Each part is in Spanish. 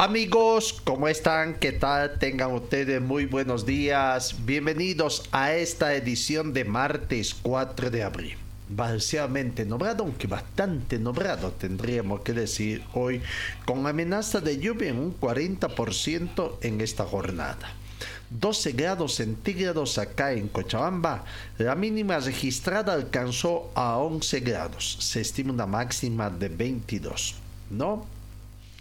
Amigos, ¿cómo están? ¿Qué tal? Tengan ustedes muy buenos días. Bienvenidos a esta edición de martes 4 de abril. Balanceadamente nombrado, aunque bastante nombrado, tendríamos que decir hoy, con amenaza de lluvia en un 40% en esta jornada. 12 grados centígrados acá en Cochabamba. La mínima registrada alcanzó a 11 grados. Se estima una máxima de 22. ¿No?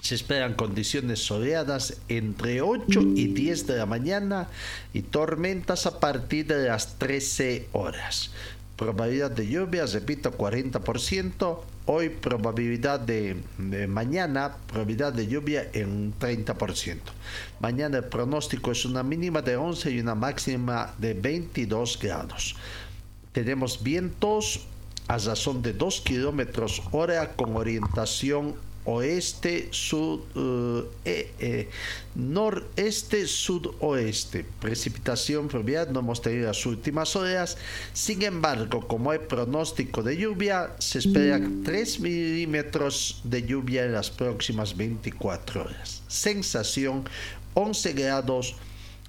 Se esperan condiciones soleadas entre 8 y 10 de la mañana y tormentas a partir de las 13 horas. Probabilidad de lluvia, repito, 40%. Hoy probabilidad de, mañana, probabilidad de lluvia en un 30%. Mañana el pronóstico es una mínima de 11 y una máxima de 22 grados. Tenemos vientos a razón de 2 kilómetros hora con orientación oeste, sud, uh, noreste, sudoeste. Precipitación fluvial no hemos tenido las últimas horas. Sin embargo, como hay pronóstico de lluvia, se espera 3 milímetros de lluvia en las próximas 24 horas. Sensación 11 grados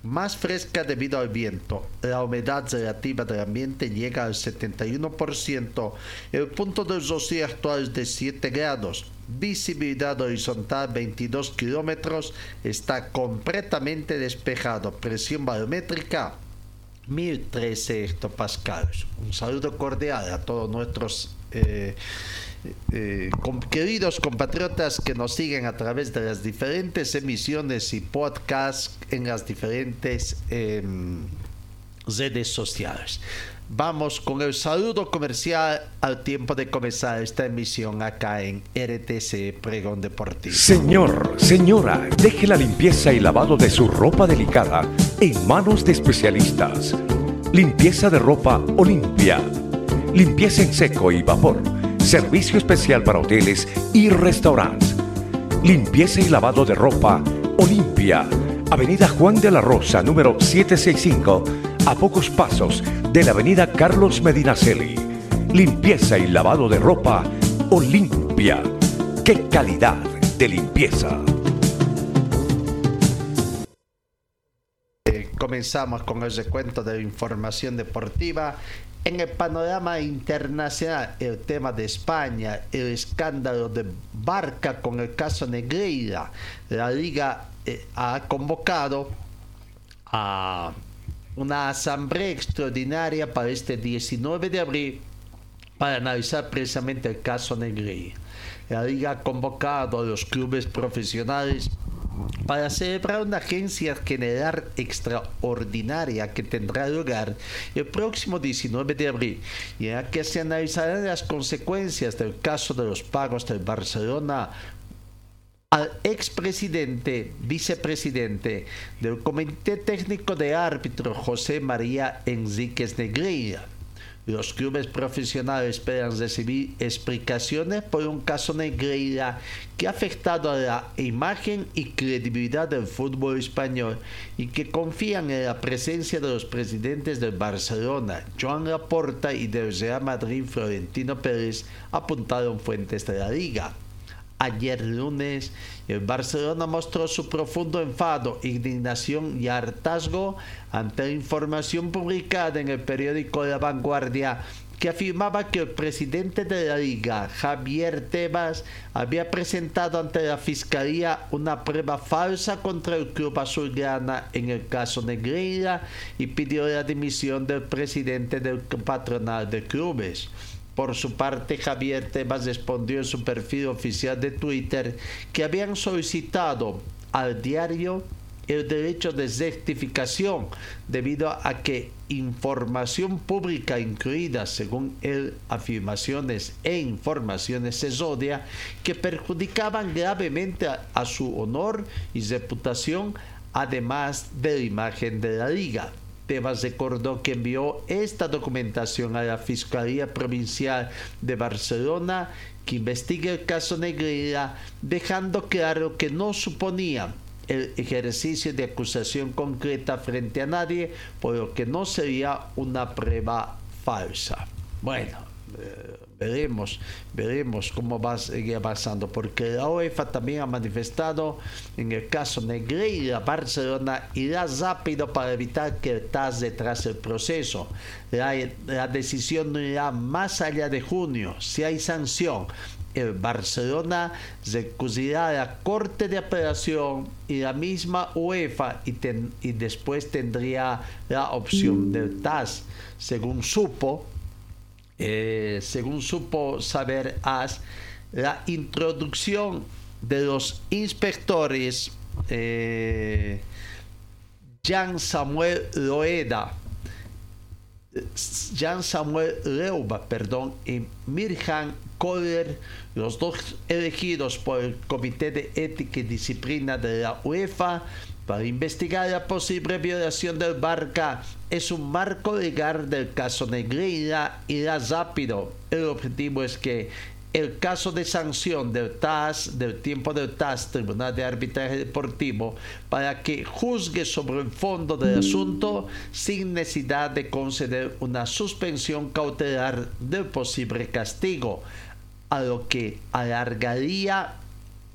más fresca debido al viento. La humedad relativa del ambiente llega al 71%. El punto de rocío actual es de 7 grados. Visibilidad horizontal 22 kilómetros. Está completamente despejado. Presión barométrica 1013 hectopascales. Un saludo cordial a todos nuestros eh, eh, queridos compatriotas que nos siguen a través de las diferentes emisiones y podcasts en las diferentes eh, redes sociales. Vamos con el saludo comercial al tiempo de comenzar esta emisión acá en RTC Pregón Deportivo. Señor, señora, deje la limpieza y lavado de su ropa delicada en manos de especialistas. Limpieza de ropa Olimpia. Limpieza en seco y vapor. Servicio especial para hoteles y restaurantes. Limpieza y lavado de ropa Olimpia. Avenida Juan de la Rosa, número 765, a pocos pasos de la Avenida Carlos Medinaceli. Limpieza y lavado de ropa Olimpia. ¡Qué calidad de limpieza! Eh, comenzamos con el recuento de información deportiva. En el panorama internacional, el tema de España, el escándalo de Barca con el caso Negreira, la liga eh, ha convocado a una asamblea extraordinaria para este 19 de abril para analizar precisamente el caso Negreira. La liga ha convocado a los clubes profesionales para celebrar una agencia general extraordinaria que tendrá lugar el próximo 19 de abril y en la que se analizarán las consecuencias del caso de los pagos del Barcelona al expresidente, vicepresidente del Comité Técnico de Árbitro José María Enríquez Negreira. Los clubes profesionales esperan recibir explicaciones por un caso Negreira que ha afectado a la imagen y credibilidad del fútbol español y que confían en la presencia de los presidentes del Barcelona, Joan Laporta, y del Real Madrid, Florentino Pérez, apuntaron fuentes de la liga. Ayer lunes, el Barcelona mostró su profundo enfado, indignación y hartazgo ante la información publicada en el periódico La Vanguardia que afirmaba que el presidente de la liga, Javier Tebas, había presentado ante la fiscalía una prueba falsa contra el club azulgrana en el caso Negreira y pidió la dimisión del presidente del patronal de clubes. Por su parte, Javier Tebas respondió en su perfil oficial de Twitter que habían solicitado al diario el derecho de certificación debido a que información pública incluida, según él, afirmaciones e informaciones exodia que perjudicaban gravemente a, su honor y reputación, además de la imagen de la liga. Tebas recordó que envió esta documentación a la Fiscalía Provincial de Barcelona que investiga el caso Negreira, dejando claro que no suponía el ejercicio de acusación concreta frente a nadie, por lo que no sería una prueba falsa. Bueno, eh, veremos, veremos cómo va a seguir avanzando, porque la UEFA también ha manifestado en el caso Negreira, Barcelona irá rápido para evitar que el TAS detrás el proceso. La, la decisión no irá más allá de junio. Si hay sanción, el Barcelona recurrirá a la Corte de Apelación y la misma UEFA y, y después tendría la opción del TAS. Según supo, eh, según supo saber AS, la introducción de los inspectores eh, Samuel Loeda Jean Samuel Leuba, perdón, y Mirjan Kohler, los dos elegidos por el Comité de Ética y Disciplina de la UEFA para investigar la posible violación del Barca, es un marco legal del caso Negreira y la rápido. El objetivo es que el caso de sanción del TAS, del tiempo del TAS, Tribunal de Arbitraje Deportivo, para que juzgue sobre el fondo del asunto sin necesidad de conceder una suspensión cautelar del posible castigo, a lo que alargaría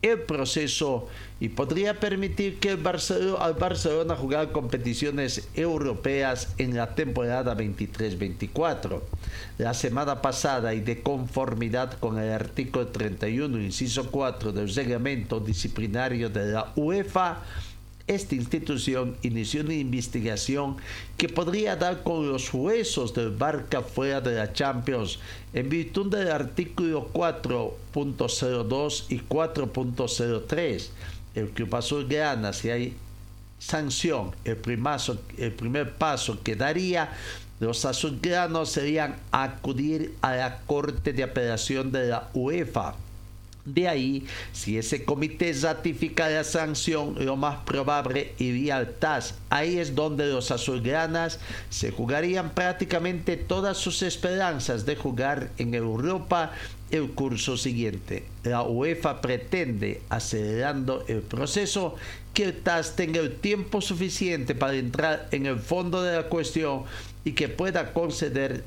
el proceso y podría permitir que el Barcelona, al Barcelona jugar competiciones europeas en la temporada 23-24. La semana pasada y de conformidad con el artículo 31, inciso 4 del reglamento disciplinario de la UEFA, esta institución inició una investigación que podría dar con los huesos del Barca fuera de la Champions en virtud del artículo 4.02 y 4.03. El Club Azulgrana, si hay sanción, el, el primer paso que daría los azulgranos serían acudir a la Corte de Apelación de la UEFA de ahí, si ese comité ratifica la sanción, lo más probable iría al TAS. Ahí es donde los azulgranas se jugarían prácticamente todas sus esperanzas de jugar en Europa el curso siguiente. La UEFA pretende, acelerando el proceso, que el TAS tenga el tiempo suficiente para entrar en el fondo de la cuestión y que pueda conceder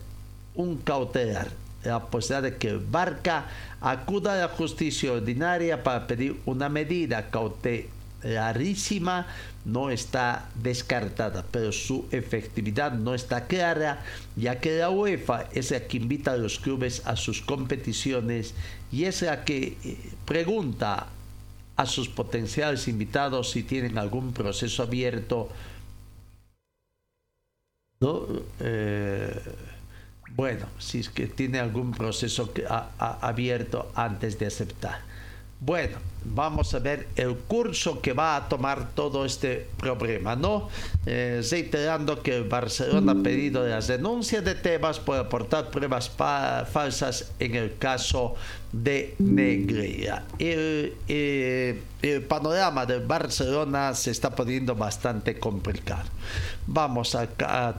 un cautelar la posibilidad de que Barca acuda a la justicia ordinaria para pedir una medida cautelarísima no está descartada, pero su efectividad no está clara, ya que la UEFA es la que invita a los clubes a sus competiciones y es la que eh, pregunta a sus potenciales invitados si tienen algún proceso abierto. ¿no? Eh, bueno, si es que tiene algún proceso abierto antes de aceptar. Bueno, vamos a ver el curso que va a tomar todo este problema, ¿no? Eh, reiterando que Barcelona ha pedido las denuncias de Tebas por aportar pruebas falsas en el caso de Negreira. El, eh, panorama de Barcelona se está poniendo bastante complicado. Vamos al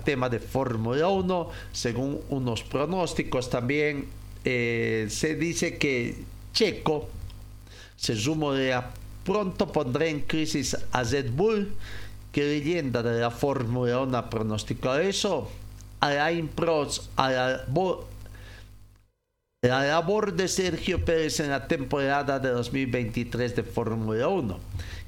tema de Fórmula 1. Según unos pronósticos también eh, se dice que Checo se rumorea pronto pondrá en crisis a Red Bull. ¿Qué leyenda de la Fórmula 1 pronosticó eso? Alain Prost, a la, la labor de Sergio Pérez en la temporada de 2023 de Fórmula 1.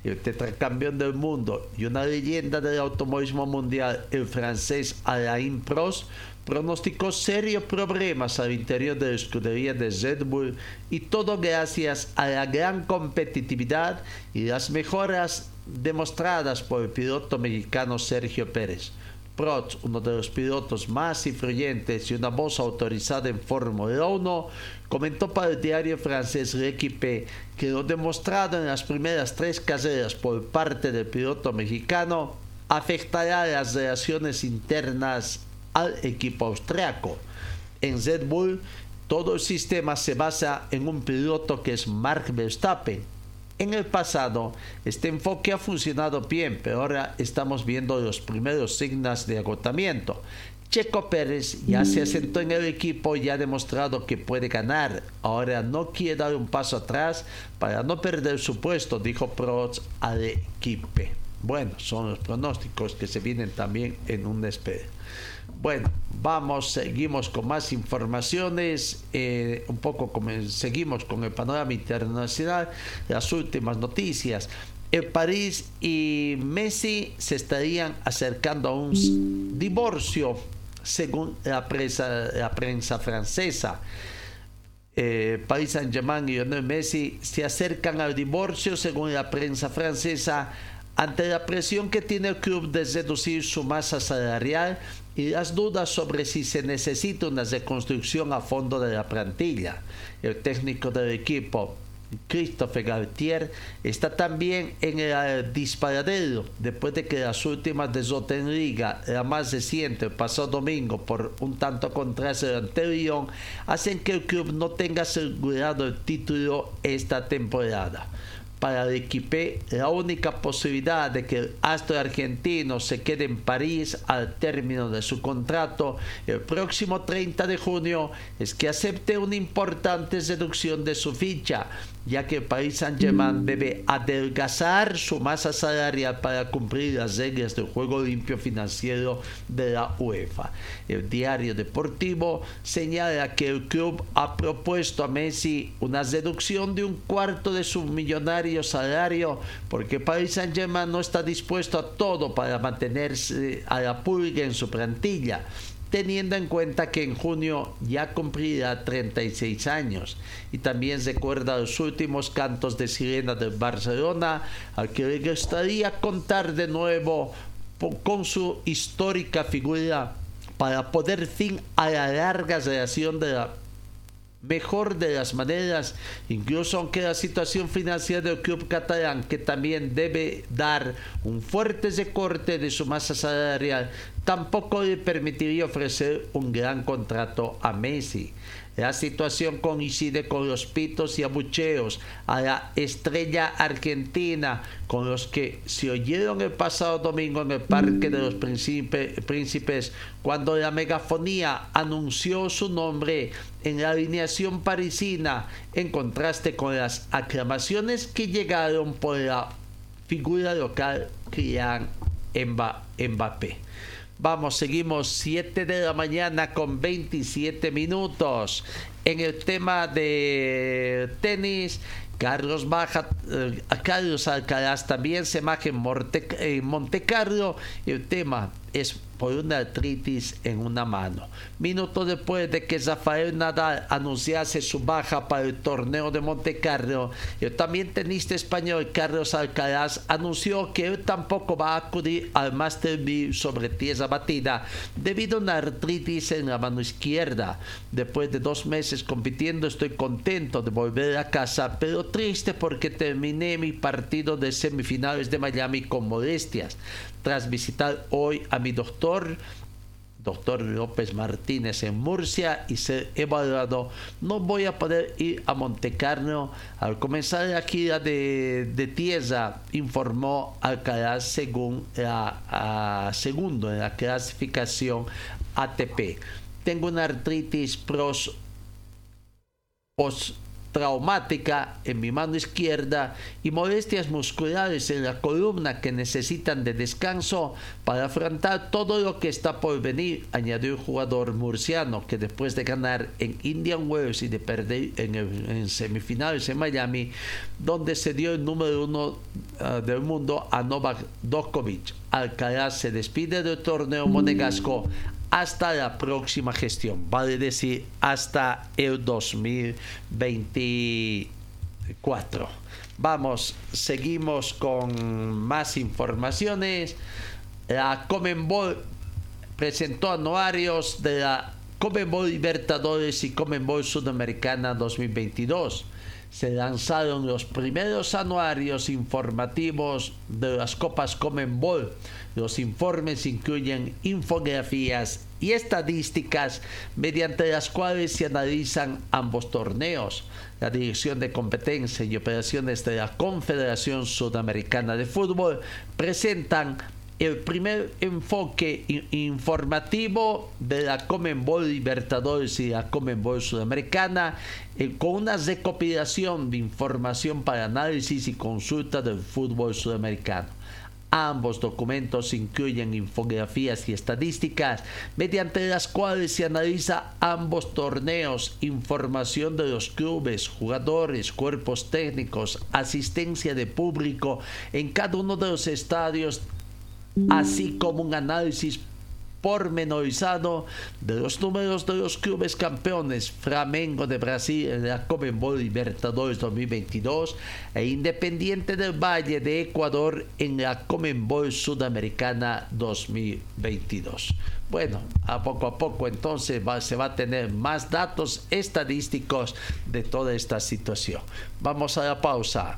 El tetracampeón del mundo y una leyenda del automovilismo mundial, el francés Alain Prost, pronosticó serios problemas al interior de la escudería de Red Bull y todo gracias a la gran competitividad y las mejoras demostradas por el piloto mexicano Sergio Pérez. Prost, uno de los pilotos más influyentes y una voz autorizada en Fórmula 1, comentó para el diario francés L'Equipe que lo demostrado en las primeras tres carreras por parte del piloto mexicano afectará las relaciones internas al equipo austriaco. En Red Bull, todo el sistema se basa en un piloto que es Mark Verstappen. En el pasado, este enfoque ha funcionado bien, pero ahora estamos viendo los primeros signos de agotamiento. Checo Pérez ya se asentó en el equipo y ha demostrado que puede ganar. Ahora no quiere dar un paso atrás para no perder su puesto, dijo Prost al equipo. Bueno, son los pronósticos que se vienen también en un despegue. Bueno, vamos, seguimos con más informaciones, eh, un poco seguimos con el panorama internacional, las últimas noticias. El París y Messi se estarían acercando a un divorcio, según la prensa, la prensa francesa. Eh, Paris Saint-Germain y Lionel Messi se acercan al divorcio, según la prensa francesa, ante la presión que tiene el club de reducir su masa salarial y las dudas sobre si se necesita una reconstrucción a fondo de la plantilla. El técnico del equipo, Christophe Galtier, está también en el disparadero después de que las últimas de en Liga, la más reciente el pasado domingo por un tanto contra el anterior, hacen que el club no tenga asegurado el título esta temporada para el equipe la única posibilidad de que el astro argentino se quede en París al término de su contrato el próximo 30 de junio es que acepte una importante reducción de su ficha ya que Paris Saint-Germain debe adelgazar su masa salarial para cumplir las reglas del juego limpio financiero de la UEFA. El diario deportivo señala que el club ha propuesto a Messi una reducción de un cuarto de su millonario salario porque Paris Saint-Germain no está dispuesto a todo para mantenerse a la pulga en su plantilla teniendo en cuenta que en junio ya cumplirá 36 años. Y también recuerda los últimos cantos de sirena del Barcelona, al que le gustaría contar de nuevo con su histórica figura para poder fin a la larga relación de la mejor de las maneras, incluso aunque la situación financiera del club catalán, que también debe dar un fuerte recorte de su masa salarial, tampoco le permitiría ofrecer un gran contrato a Messi. La situación coincide con los pitos y abucheos a la estrella argentina con los que se oyeron el pasado domingo en el Parque de los Príncipes cuando la megafonía anunció su nombre en la alineación parisina en contraste con las aclamaciones que llegaron por la figura local Kylian Mbappé. Vamos, seguimos 7 de la mañana con 27 minutos. En el tema de tenis, Carlos Baja, eh, Carlos Alcaraz también se maja en Monte, en Monte Carlo. El tema es por una artritis en una mano. Minutos después de que Rafael Nadal anunciase su baja para el torneo de Monte Carlo, el también tenista español Carlos Alcaraz anunció que él tampoco va a acudir al Master B sobre tierra batida debido a una artritis en la mano izquierda. Después de dos meses compitiendo estoy contento de volver a casa, pero triste porque terminé mi partido de semifinales de Miami con molestias tras visitar hoy a mi doctor, doctor López Martínez en Murcia y ser evaluado, no voy a poder ir a Montecarlo al comenzar la gira de, de tierra, informó Alcaraz según la segundo en la clasificación ATP. Tengo una artritis pros, traumática en mi mano izquierda y molestias musculares en la columna que necesitan de descanso para afrontar todo lo que está por venir, añadió el jugador murciano que después de ganar en Indian Wells y de perder en, semifinales en Miami, donde se dio el número uno ah, del mundo a Novak Djokovic. Alcaraz se despide del torneo monegasco hasta la próxima gestión, vale decir, hasta el 2024. Vamos, seguimos con más informaciones. La Comenbol presentó anuarios de la Comenbol Libertadores y Comenbol Sudamericana 2022 se lanzaron los primeros anuarios informativos de las Copas Comenbol. Los informes incluyen infografías y estadísticas mediante las cuales se analizan ambos torneos. La Dirección de Competencia y Operaciones de la Confederación Sudamericana de Fútbol presentan el primer enfoque informativo de la Comenbol Libertadores y la Comenbol Sudamericana eh, con una recopilación de información para análisis y consulta del fútbol sudamericano. Ambos documentos incluyen infografías y estadísticas mediante las cuales se analiza ambos torneos, información de los clubes, jugadores, cuerpos técnicos, asistencia de público en cada uno de los estadios así como un análisis pormenorizado de los números de los clubes campeones Flamengo de Brasil en la Comembol Libertadores 2022 e Independiente del Valle de Ecuador en la Comembol Sudamericana 2022. Bueno, a poco a poco entonces se va a tener más datos estadísticos de toda esta situación. Vamos a la pausa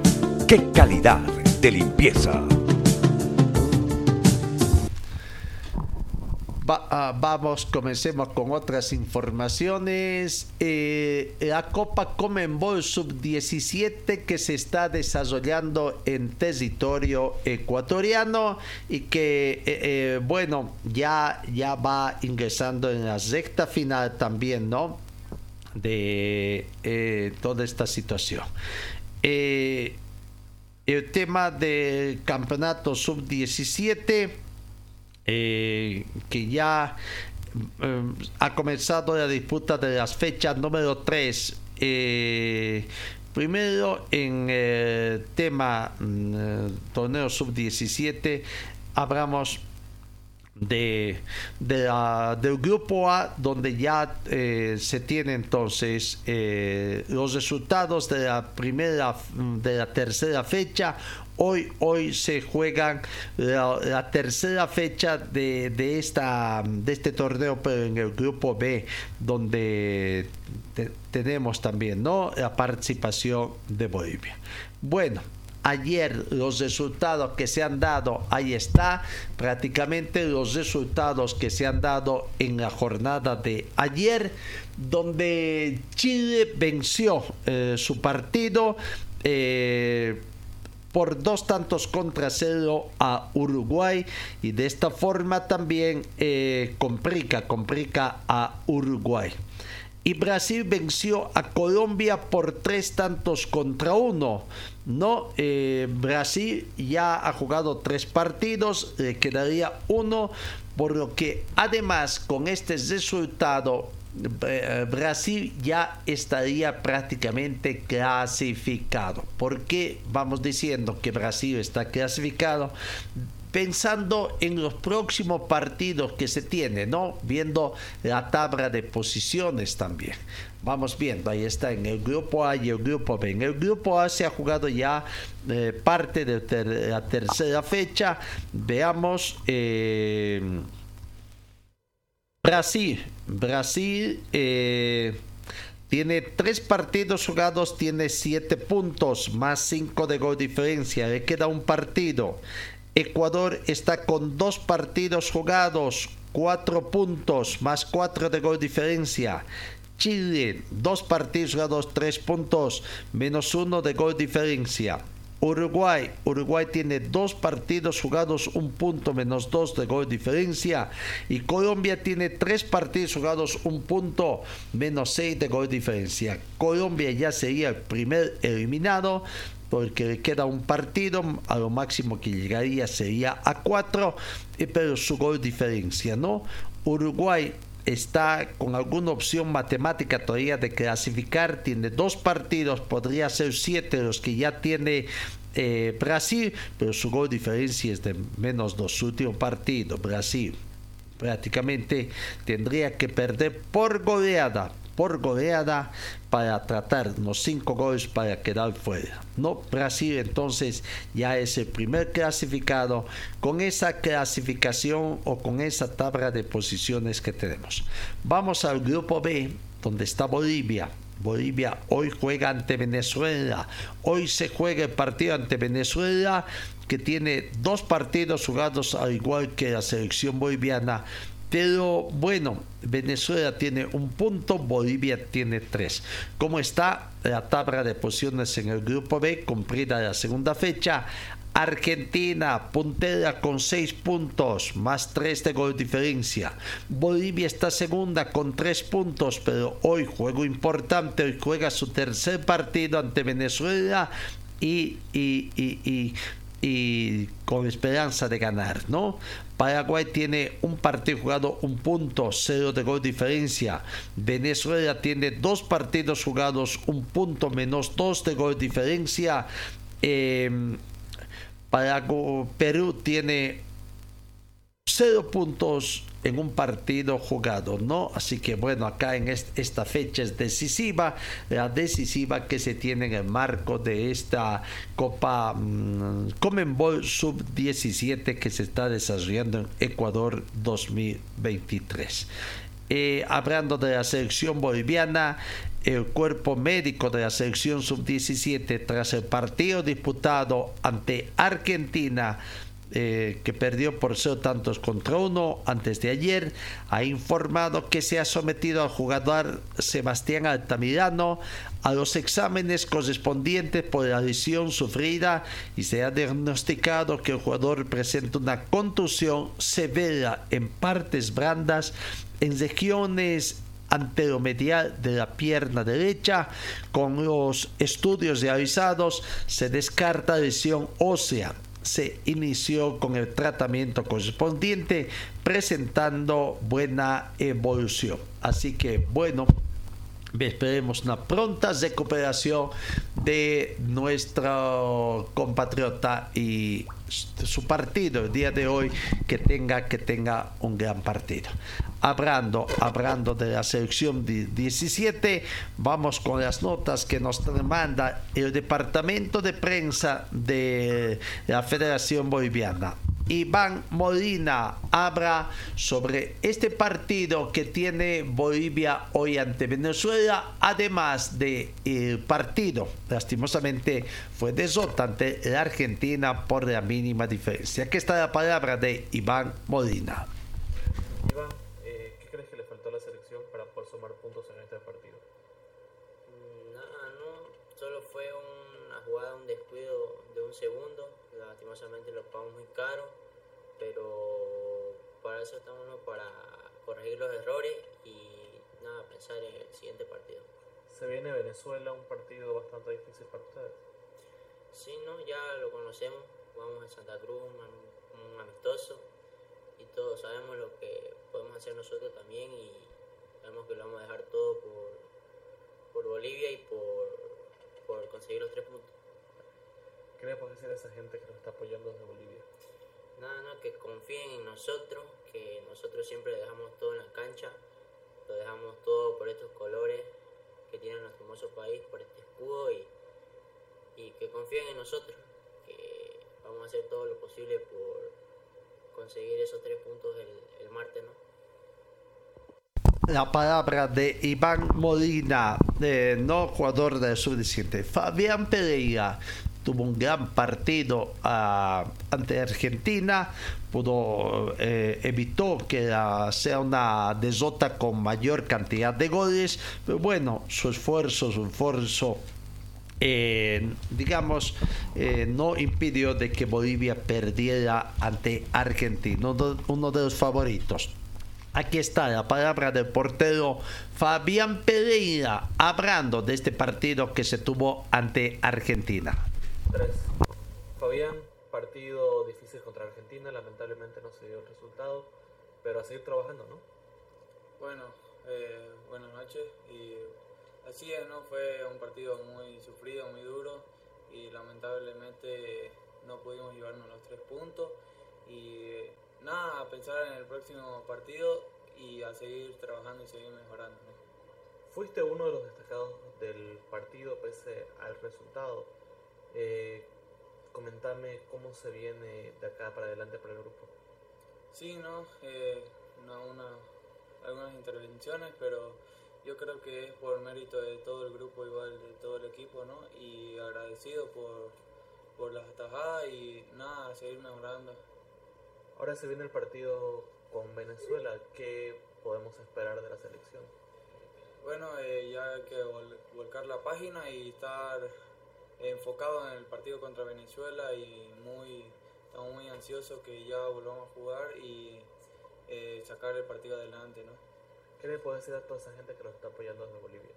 ¡Qué calidad de limpieza! Ah, vamos, comencemos con otras informaciones. Eh, la Copa Comenbol Sub-17 que se está desarrollando en territorio ecuatoriano y que, eh, eh, bueno, ya, ya va ingresando en la recta final también, ¿no? De toda esta situación. Eh, el tema del campeonato sub-17, eh, que ya eh, ha comenzado la disputa de las fechas número 3. Eh, primero en el tema mm, torneo sub-17 hablamos de, del grupo A, donde ya eh, se tienen entonces eh, los resultados de la primera, de la tercera fecha. Hoy, hoy se juegan la, tercera fecha de, de, esta, de este torneo, pero en el grupo B, donde tenemos también ¿no? la participación de Bolivia. Bueno, ayer los resultados que se han dado, ahí está, prácticamente los resultados que se han dado en la jornada de ayer, donde Chile venció eh, su partido. Eh, por dos tantos contra cero a Uruguay y de esta forma también eh, complica, complica a Uruguay y Brasil venció a Colombia por tres tantos contra uno. No, eh, Brasil ya ha jugado tres partidos, le quedaría uno, por lo que además con este resultado eh, Brasil ya estaría prácticamente clasificado. ¿Por qué vamos diciendo que Brasil está clasificado? Pensando en los próximos partidos que se tiene, ¿no? Viendo la tabla de posiciones también. Vamos viendo, ahí está en el grupo A y el grupo B. En el grupo A se ha jugado ya eh, parte de la tercera fecha. Veamos. Eh, Brasil. Brasil. Eh, Tiene tres partidos jugados, tiene siete puntos, más cinco de gol diferencia. Le queda un partido. Ecuador está con dos partidos jugados, cuatro puntos, más cuatro de gol diferencia. Chile, dos partidos jugados, tres puntos, menos uno de gol diferencia. Uruguay. Uruguay tiene dos partidos jugados, un punto menos dos de gol diferencia. Y Colombia tiene tres partidos jugados, un punto menos seis de gol diferencia. Colombia ya sería el primer eliminado porque le queda un partido, a lo máximo que llegaría sería a cuatro, pero su gol diferencia, ¿no? Uruguay está con alguna opción matemática todavía de clasificar, tiene dos partidos, podría ser siete los que ya tiene eh, Brasil, pero su gol diferencia es de menos dos últimos partidos. Brasil prácticamente tendría que perder por goleada por goleada para tratar los cinco goles para quedar fuera. No, Brasil entonces ya es el primer clasificado con esa clasificación o con esa tabla de posiciones que tenemos. Vamos al grupo B, donde está Bolivia. Bolivia hoy juega ante Venezuela. Hoy se juega el partido ante Venezuela que tiene dos partidos jugados al igual que la selección boliviana pero bueno, Venezuela tiene un punto, Bolivia tiene tres. ¿Cómo está la tabla de posiciones en el grupo B, cumplida la segunda fecha? Argentina puntera con seis puntos, más tres de gol diferencia. Bolivia está segunda con tres puntos, pero hoy juego importante, hoy juega su tercer partido ante Venezuela y, y, y, y con esperanza de ganar, ¿no? Paraguay tiene un partido jugado, un punto, cero de gol diferencia. Venezuela tiene dos partidos jugados, un punto menos dos de gol diferencia. Eh, Perú tiene cero puntos en un partido jugado, ¿no? Así que bueno, acá en esta fecha es decisiva, la decisiva que se tiene en el marco de esta Copa um, Comenbol Sub-17 que se está desarrollando en Ecuador 2023. Eh, hablando de la selección boliviana, el cuerpo médico de la selección sub-17 tras el partido disputado ante Argentina eh, que perdió por cero tantos contra uno antes de ayer, ha informado que se ha sometido al jugador Sebastián Altamirano a los exámenes correspondientes por la lesión sufrida y se ha diagnosticado que el jugador presenta una contusión severa en partes brandas en regiones anteromedial de la pierna derecha. Con los estudios realizados se descarta lesión ósea se inició con el tratamiento correspondiente presentando buena evolución. Así que bueno, esperemos una pronta recuperación de nuestro compatriota y su partido el día de hoy que tenga que tenga un gran partido. Hablando, de la selección 17, vamos con las notas que nos manda el departamento de prensa de la Federación Boliviana. Iván Molina habla sobre este partido que tiene Bolivia hoy ante Venezuela, además de partido, lastimosamente fue derrota ante la Argentina por la mínima diferencia. Aquí está la palabra de Iván Molina. Iván, eh, ¿qué crees que le faltó a la selección para poder sumar puntos en este partido? Mm, nada, no, solo fue una jugada, un descuido de un segundo, lastimosamente lo pagamos muy caro pero para eso estamos para corregir los errores y nada, pensar en el siguiente partido. Se viene Venezuela, un partido bastante difícil para ustedes. Sí, no, ya lo conocemos, vamos a Santa Cruz, un, amistoso y todos sabemos lo que podemos hacer nosotros también y sabemos que lo vamos a dejar todo por, por Bolivia y por, por conseguir los tres puntos. ¿Qué le puede decir a esa gente que nos está apoyando desde Bolivia? nada, no, que confíen en nosotros, que nosotros siempre dejamos todo en la cancha, lo dejamos todo por estos colores que tiene nuestro hermoso país, por este escudo y, y que confíen en nosotros, vamos a hacer todo lo posible por conseguir esos tres puntos el, el martes, ¿no? la palabra de Iván Molina, no jugador del sub-17. Fabián Pereira tuvo un gran partido ah, ante Argentina, pudo eh, evitó que la- sea una desota con mayor cantidad de goles, pero bueno, su esfuerzo, su esfuerzo eh, digamos, eh, no impidió de que Bolivia perdiera ante Argentina, uno de- uno de los favoritos. Aquí está la palabra del portero Fabián Pereira, hablando de este partido que se tuvo ante Argentina. 3. Fabián, partido difícil contra Argentina, lamentablemente no se dio el resultado, pero a seguir trabajando, ¿no? Bueno, eh, buenas noches y así es, ¿no? Fue un partido muy sufrido, muy duro y lamentablemente no pudimos llevarnos los tres puntos y nada, a pensar en el próximo partido y a seguir trabajando y seguir mejorando, ¿no? Fuiste uno de los destacados del partido pese al resultado. Eh, comentame cómo se viene de acá para adelante para el grupo. Sí, ¿no? Eh, no, una- algunas intervenciones, pero yo creo que es por mérito de todo el grupo, igual de todo el equipo, ¿no? Y agradecido por, por las atajadas y nada, seguir mejorando. Ahora se viene el partido con Venezuela. ¿Qué podemos esperar de la selección? Bueno, eh, ya hay que vol- volcar la página y estar enfocado en el partido contra Venezuela y muy, estamos muy ansiosos que ya volvamos a jugar y eh, sacar el partido adelante, ¿no? ¿Qué le puedes decir a toda esa gente que nos está apoyando desde Bolivia?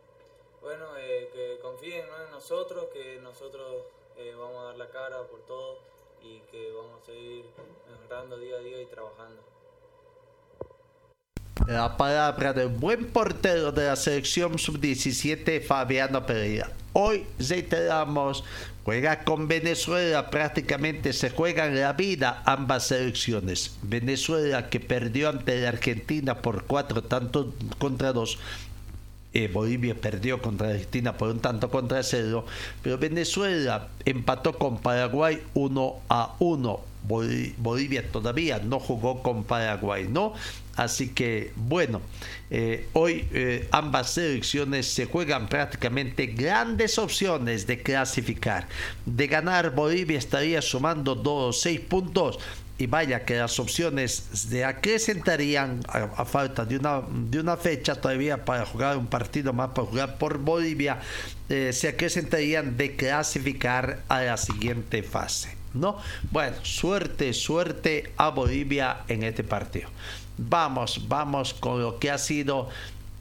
Bueno, eh, que confíen en nosotros, que nosotros eh, vamos a dar la cara por todo y que vamos a seguir mejorando día a día y trabajando. La palabra del buen portero de la selección sub-17, Fabiano Pereira. Hoy reiteramos, juega con Venezuela, prácticamente se juegan la vida ambas selecciones. Venezuela que perdió ante la Argentina por cuatro tantos contra dos. Eh, Bolivia perdió contra Argentina por un tanto contra cero, pero Venezuela empató con Paraguay 1 a 1. Boli- Bolivia todavía no jugó con Paraguay, ¿no? Así que, bueno, eh, hoy eh, ambas selecciones se juegan prácticamente grandes opciones de clasificar. De ganar, Bolivia estaría sumando 2 6 puntos y vaya que las opciones se acrecentarían a, a falta de una, de una fecha todavía para jugar un partido más, para jugar por Bolivia, eh, se acrecentarían de clasificar a la siguiente fase. ¿No? Bueno, suerte, suerte a Bolivia en este partido. Vamos, vamos con lo que ha sido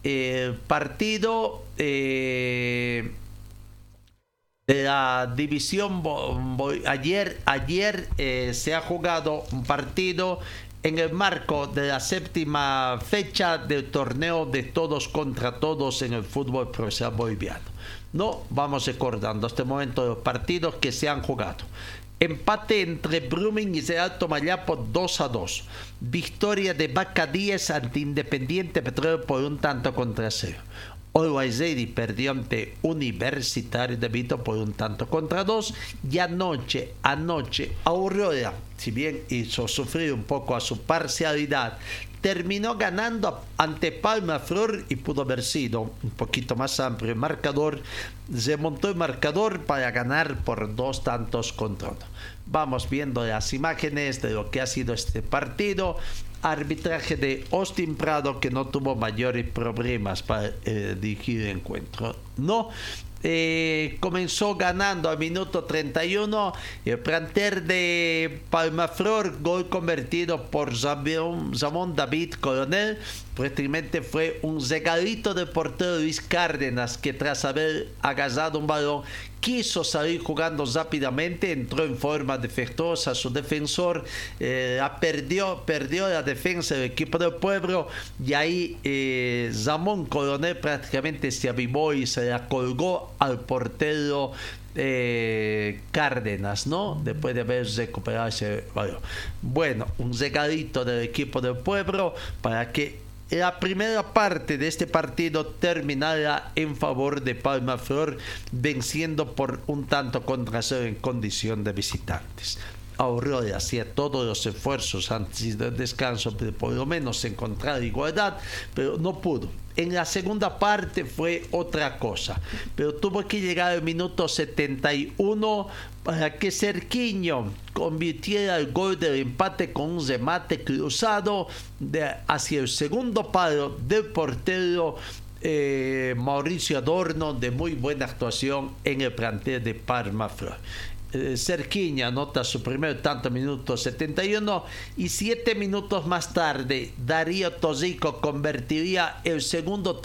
el partido. eh, de la división ayer ayer eh, se ha jugado un partido en el marco de la séptima fecha del torneo de todos contra todos en el fútbol profesional boliviano. No vamos recordando hasta el momento los partidos que se han jugado. Empate entre Brumming y Real Tomayapo 2 a 2. Victoria de Vaca 10 ante Independiente Petróleo por un tanto contra cero. Always Ready perdió ante Universitario de Vito por un tanto contra dos. Y anoche, anoche, Aurora, si bien hizo sufrir un poco a su parcialidad, terminó ganando ante Palma Flor y pudo haber sido un poquito más amplio el marcador. Se montó el marcador para ganar por dos tantos contra uno. Vamos viendo las imágenes de lo que ha sido este partido arbitraje de Austin Prado que no tuvo mayores problemas para eh, dirigir el encuentro. No, eh, comenzó ganando al minuto 31 y el planter de Palmaflor, gol convertido por Zamón David Coronel, prácticamente fue un regalito del portero Luis Cárdenas que tras haber agarrado un balón quiso salir jugando rápidamente, entró en forma defectuosa su defensor, eh, perdió, perdió la defensa del equipo del pueblo y ahí eh, Ramón Coronel prácticamente se avivó y se la colgó al portero eh, Cárdenas, ¿no? Después de haber recuperado ese balón. Bueno, un regalito del equipo del pueblo para que la primera parte de este partido terminará en favor de Palma Flor, venciendo por un tanto contra cero en condición de visitantes. Aurora hacía todos los esfuerzos antes del descanso de por lo menos encontrar igualdad, pero no pudo. En la segunda parte fue otra cosa, pero tuvo que llegar al minuto 71 para que Cerquiño convirtiera el gol del empate con un remate cruzado hacia el segundo palo del portero eh, Mauricio Adorno de muy buena actuación en el plantel de Parma. Eh, Cerquiña anota su primer tanto minuto 71 y siete minutos más tarde Darío Tozico convertiría el segundo,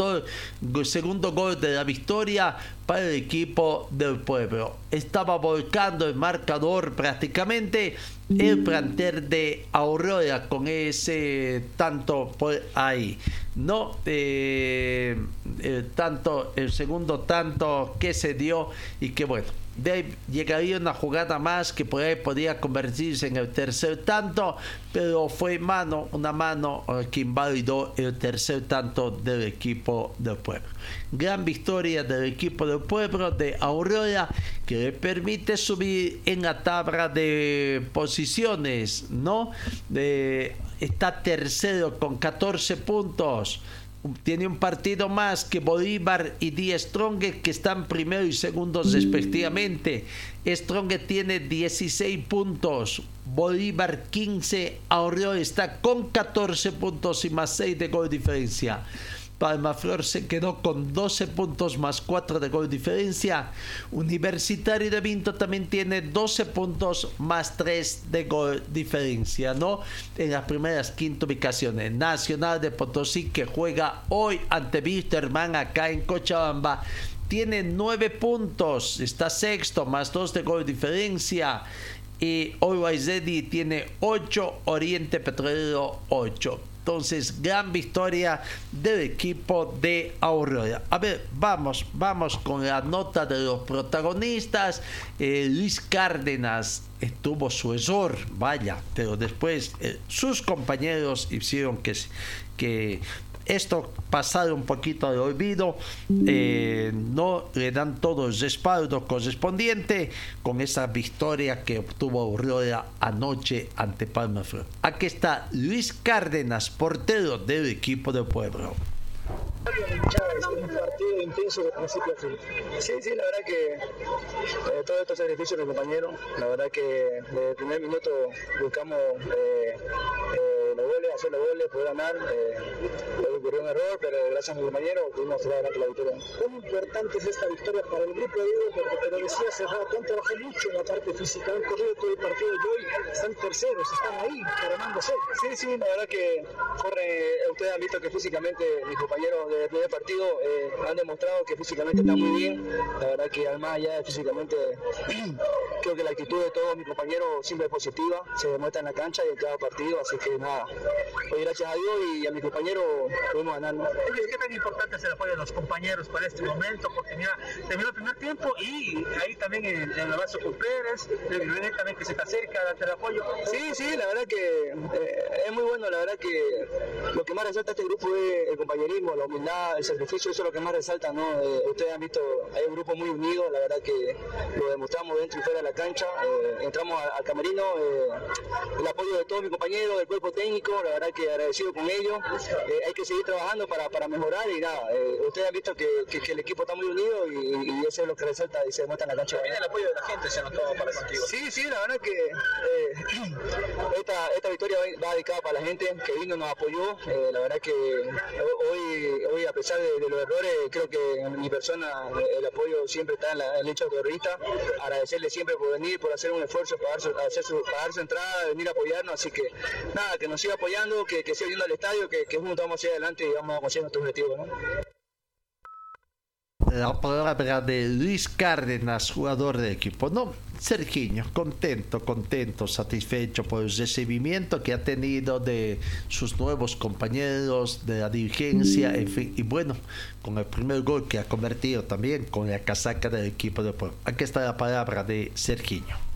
segundo gol de la victoria para el equipo del pueblo. Estaba volcando el marcador prácticamente el planter de Aurora con ese tanto por ahí. No, eh, tanto, el segundo tanto que se dio y que bueno de llegaría una jugada más que por ahí podía convertirse en el tercer tanto, pero fue mano, una mano eh, que invalidó el tercer tanto del equipo del pueblo. Gran victoria del equipo del pueblo de Aurora que le permite subir en la tabla de posiciones, ¿no? De, está tercero con 14 puntos tiene un partido más que Bolívar y Die Strong que están primero y segundos respectivamente. Strong tiene 16 puntos, Bolívar 15, Aureo está con 14 puntos y más 6 de gol diferencia. Palmaflor se quedó con 12 puntos más 4 de gol diferencia. Universitario de Vinto también tiene 12 puntos más 3 de gol diferencia, ¿no? En las primeras quinta ubicaciones. Nacional de Potosí que juega hoy ante Wisterman acá en Cochabamba. Tiene 9 puntos, está sexto, más 2 de gol diferencia y hoy tiene 8, Oriente Petrolero 8. Entonces, gran victoria del equipo de Aurora. A ver, vamos, vamos con la nota de los protagonistas. Eh, Luis Cárdenas tuvo su error, vaya, pero después eh, sus compañeros hicieron que esto pasado un poquito de olvido, eh, no le dan todo el respaldo correspondiente con esa victoria que obtuvo Aurora anoche ante Palma Aquí está Luis Cárdenas, portero del equipo del pueblo un partido intenso de principio a fin. Sí, sí, la verdad que eh, todo estos sacrificios de compañeros, la verdad que desde el primer minuto buscamos eh, eh, los goles, hacer los goles, poder ganar. luego ocurrió un error, pero gracias a mi compañero pudimos tirar adelante la victoria. ¿Cómo importante es esta victoria para el grupo de Diego? Porque te lo decía hace rato, han trabajado mucho en la parte física, han corrido todo el partido de hoy, están terceros, están ahí, caramándose. Sí, sí, la verdad que corre, ustedes han visto que físicamente mis compañeros desde el primer partido eh, han demostrado que físicamente están muy bien. La verdad que además allá físicamente creo que la actitud de todos mis compañeros siempre es positiva, se demuestra en la cancha y en cada partido, así que nada, hoy gracias a Dios y a mis compañeros pudimos ganar. ¿Qué tan importante es el apoyo de los compañeros para este momento? Porque mira, terminó el primer tiempo y ahí también el, el abrazo con Pérez, el también que se acerca, darte el apoyo. Sí, sí, la verdad que eh, es muy bueno, la verdad que lo que más resalta este grupo es el compañerismo, la humildad, el sacrificio, eso es lo que más resalta, ¿no? Eh, ustedes han visto, hay un grupo muy unido, la verdad que lo demostramos dentro y fuera de la cancha, eh, entramos al, camerino, eh, el apoyo de todos mis compañeros, del cuerpo técnico, la verdad que agradecido con ellos, hay que seguir trabajando para, para mejorar y nada, ustedes han visto que, que, el equipo está muy unido y, eso es lo que resalta y se demuestra en la cancha. También el apoyo de la gente se notó para contigo. Sí, sí, la verdad que esta, esta victoria va dedicada para la gente que vino nos apoyó, la verdad que hoy, hoy a pesar de, los errores, creo que en mi persona el apoyo siempre está en, la, el hecho. Agradecerle siempre por venir, por hacer un esfuerzo para dar su, hacer su, su entrada, venir a apoyarnos. Así que nada, que nos siga apoyando, que, que siga yendo al estadio, que, que juntos vamos hacia adelante y vamos a conseguir nuestro objetivo. ¿no? La palabra de Luis Cárdenas, jugador del equipo. No, Sergiño, contento, contento, satisfecho por el recibimiento que ha tenido de sus nuevos compañeros, de la dirigencia, en fin, y bueno, con el primer gol que ha convertido también con la casaca del equipo de pueblo. Aquí está la palabra de Sergiño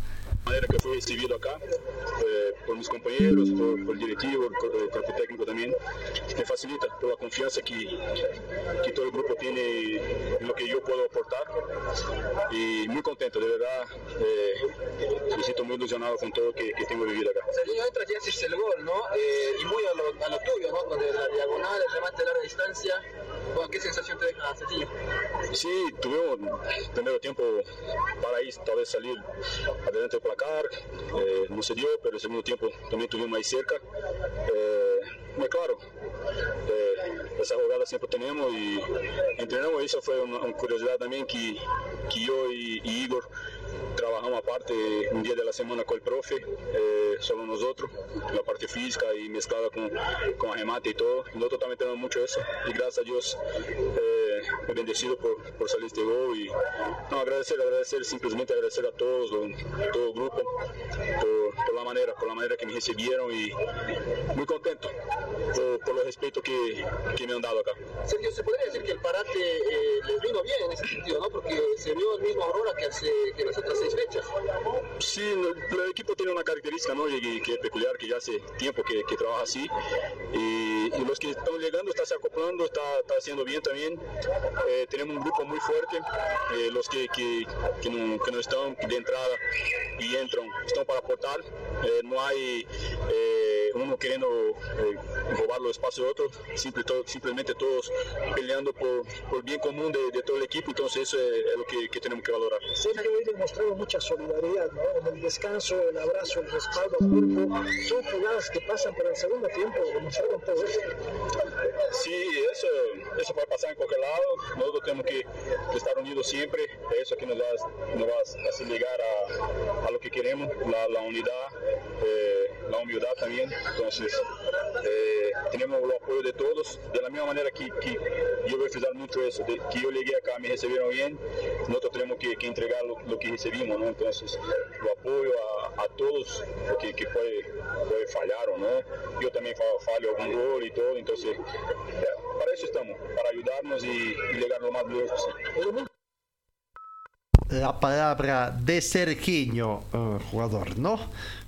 manera que fue recibido acá eh, por mis compañeros, por, el directivo, el, cuerpo técnico también. me facilita por la confianza que, que todo el grupo tiene en lo que yo puedo aportar y muy contento, de verdad, eh, me siento muy ilusionado con todo que, que tengo vivido acá. Serginho entra y haces el gol, ¿no? Eh, y muy a lo, a lo tuyo, ¿no? Con la diagonal, el remate de larga distancia. Bueno, ¿Qué sensación te deja Serginho? Sí, tuvimos primero tiempo para ahí tal vez salir adelante del placar, eh, no se dio, pero el segundo tiempo también estuvimos ahí cerca. Eh, muy claro, eh, esa jugada siempre tenemos y entrenamos, eso fue una, una curiosidad también que, que yo y, y Igor trabajamos aparte un día de la semana con el profe, eh, solo nosotros, la parte física y mezclada con, con remate y todo. Nosotros también tenemos mucho eso y gracias a Dios eh, bendecido por, por salir este gol y no, agradecer, agradecer, simplemente agradecer a todos, lo- todo el grupo por, por la manera, por la manera que me recibieron y muy contento por, por el respeto que, que me han dado acá. Sergio, se podría decir que el parate eh, les vino bien en ese sentido, ¿no? Porque se vio el mismo Aurora que hace que las Sí, el equipo tiene una característica ¿no? y, que es peculiar, que ya hace tiempo que, trabaja así. Y, los que están llegando están se acoplando, está, haciendo bien también. Eh, tenemos un grupo muy fuerte. eh, los que, que, no, están de entrada y entran están para aportar. Eh, no hay uno queriendo eh, robar los espacios de otro, simple, simplemente todos peleando por, por bien común de, de todo el equipo. Entonces eso es, es lo que, que tenemos que valorar. Sergio hoy demostrado mucha solidaridad, ¿no? En el descanso, el abrazo, el respaldo al grupo. Son jugadas que pasan, en el segundo tiempo demostraron todo eso. Sí, eso, eso puede pasar en cualquier lado. Nosotros tenemos que, que estar unidos siempre. Eso que nos va, nos va a hacer llegar a, a lo que queremos, la, la unidad, eh, la humildad también. Entonces, eh, tenemos el apoyo de todos. De la misma manera que, que yo voy a fijar mucho eso, de que yo llegué acá, me recibieron bien, nosotros tenemos que, que entregar lo, lo que recibimos, ¿no? Entonces, lo apoyo a, a todos, porque que puede, puede fallar o no. Yo también fa- fallo algún gol y todo, entonces, para eso estamos, para ayudarnos y, y llegar lo más lejos posible. la palabra de Serginho, eh, jugador, ¿no?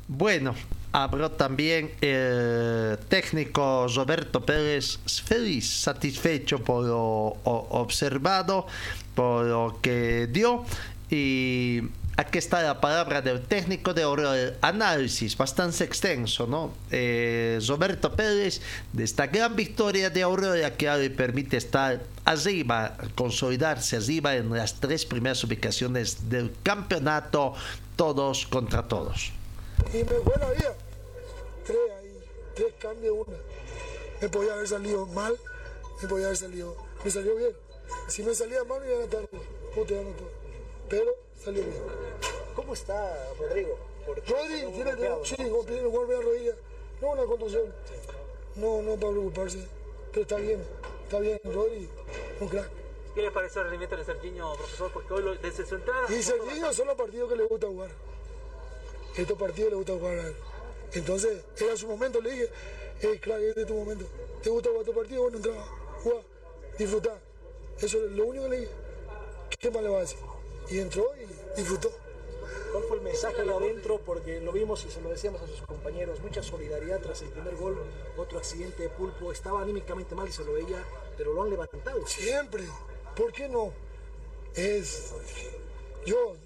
Bueno, habló también el técnico Roberto Pérez, feliz, satisfecho por lo observado, por lo que dio. Y aquí está la palabra del técnico de el análisis, bastante extenso, ¿no? Eh, Roberto Pérez, de esta gran victoria de Aurora que le permite estar arriba, consolidarse arriba en las tres primeras ubicaciones del campeonato, todos contra todos. Y me fue la vida. Tres ahí, tres cambios, una. Me podía haber salido mal, me podía haber salido. Me salió bien. Si me salía mal, iba a todo. Pero salió bien. ¿Cómo está Rodrigo? Porque Rodri, se ve tiene golpeado, sí, ¿no? golpe, golpe de rodilla. No una contusión. No, no para preocuparse. Pero está bien, está bien, Rodri, un crack. ¿Qué le pareció el rendimiento de Serginho, profesor? Porque hoy lo- desde su entrada... Y Serginho son los partidos que le gusta jugar. Estos partidos le gusta jugar a él. Entonces, era su momento, le dije, hey, crack, este es tu momento. ¿Te gusta jugar tu partido? Bueno, entra, juega, disfrutar. Eso es lo único que le dije. ¿Qué más le va a decir? Y entró y disfrutó. ¿Cuál fue el mensaje ahí adentro? Porque lo vimos y se lo decíamos a sus compañeros. Mucha solidaridad tras el primer gol. Otro accidente de pulpo. Estaba anímicamente mal y se lo veía, pero lo han levantado. Siempre. ¿Por qué no? Es. Yo.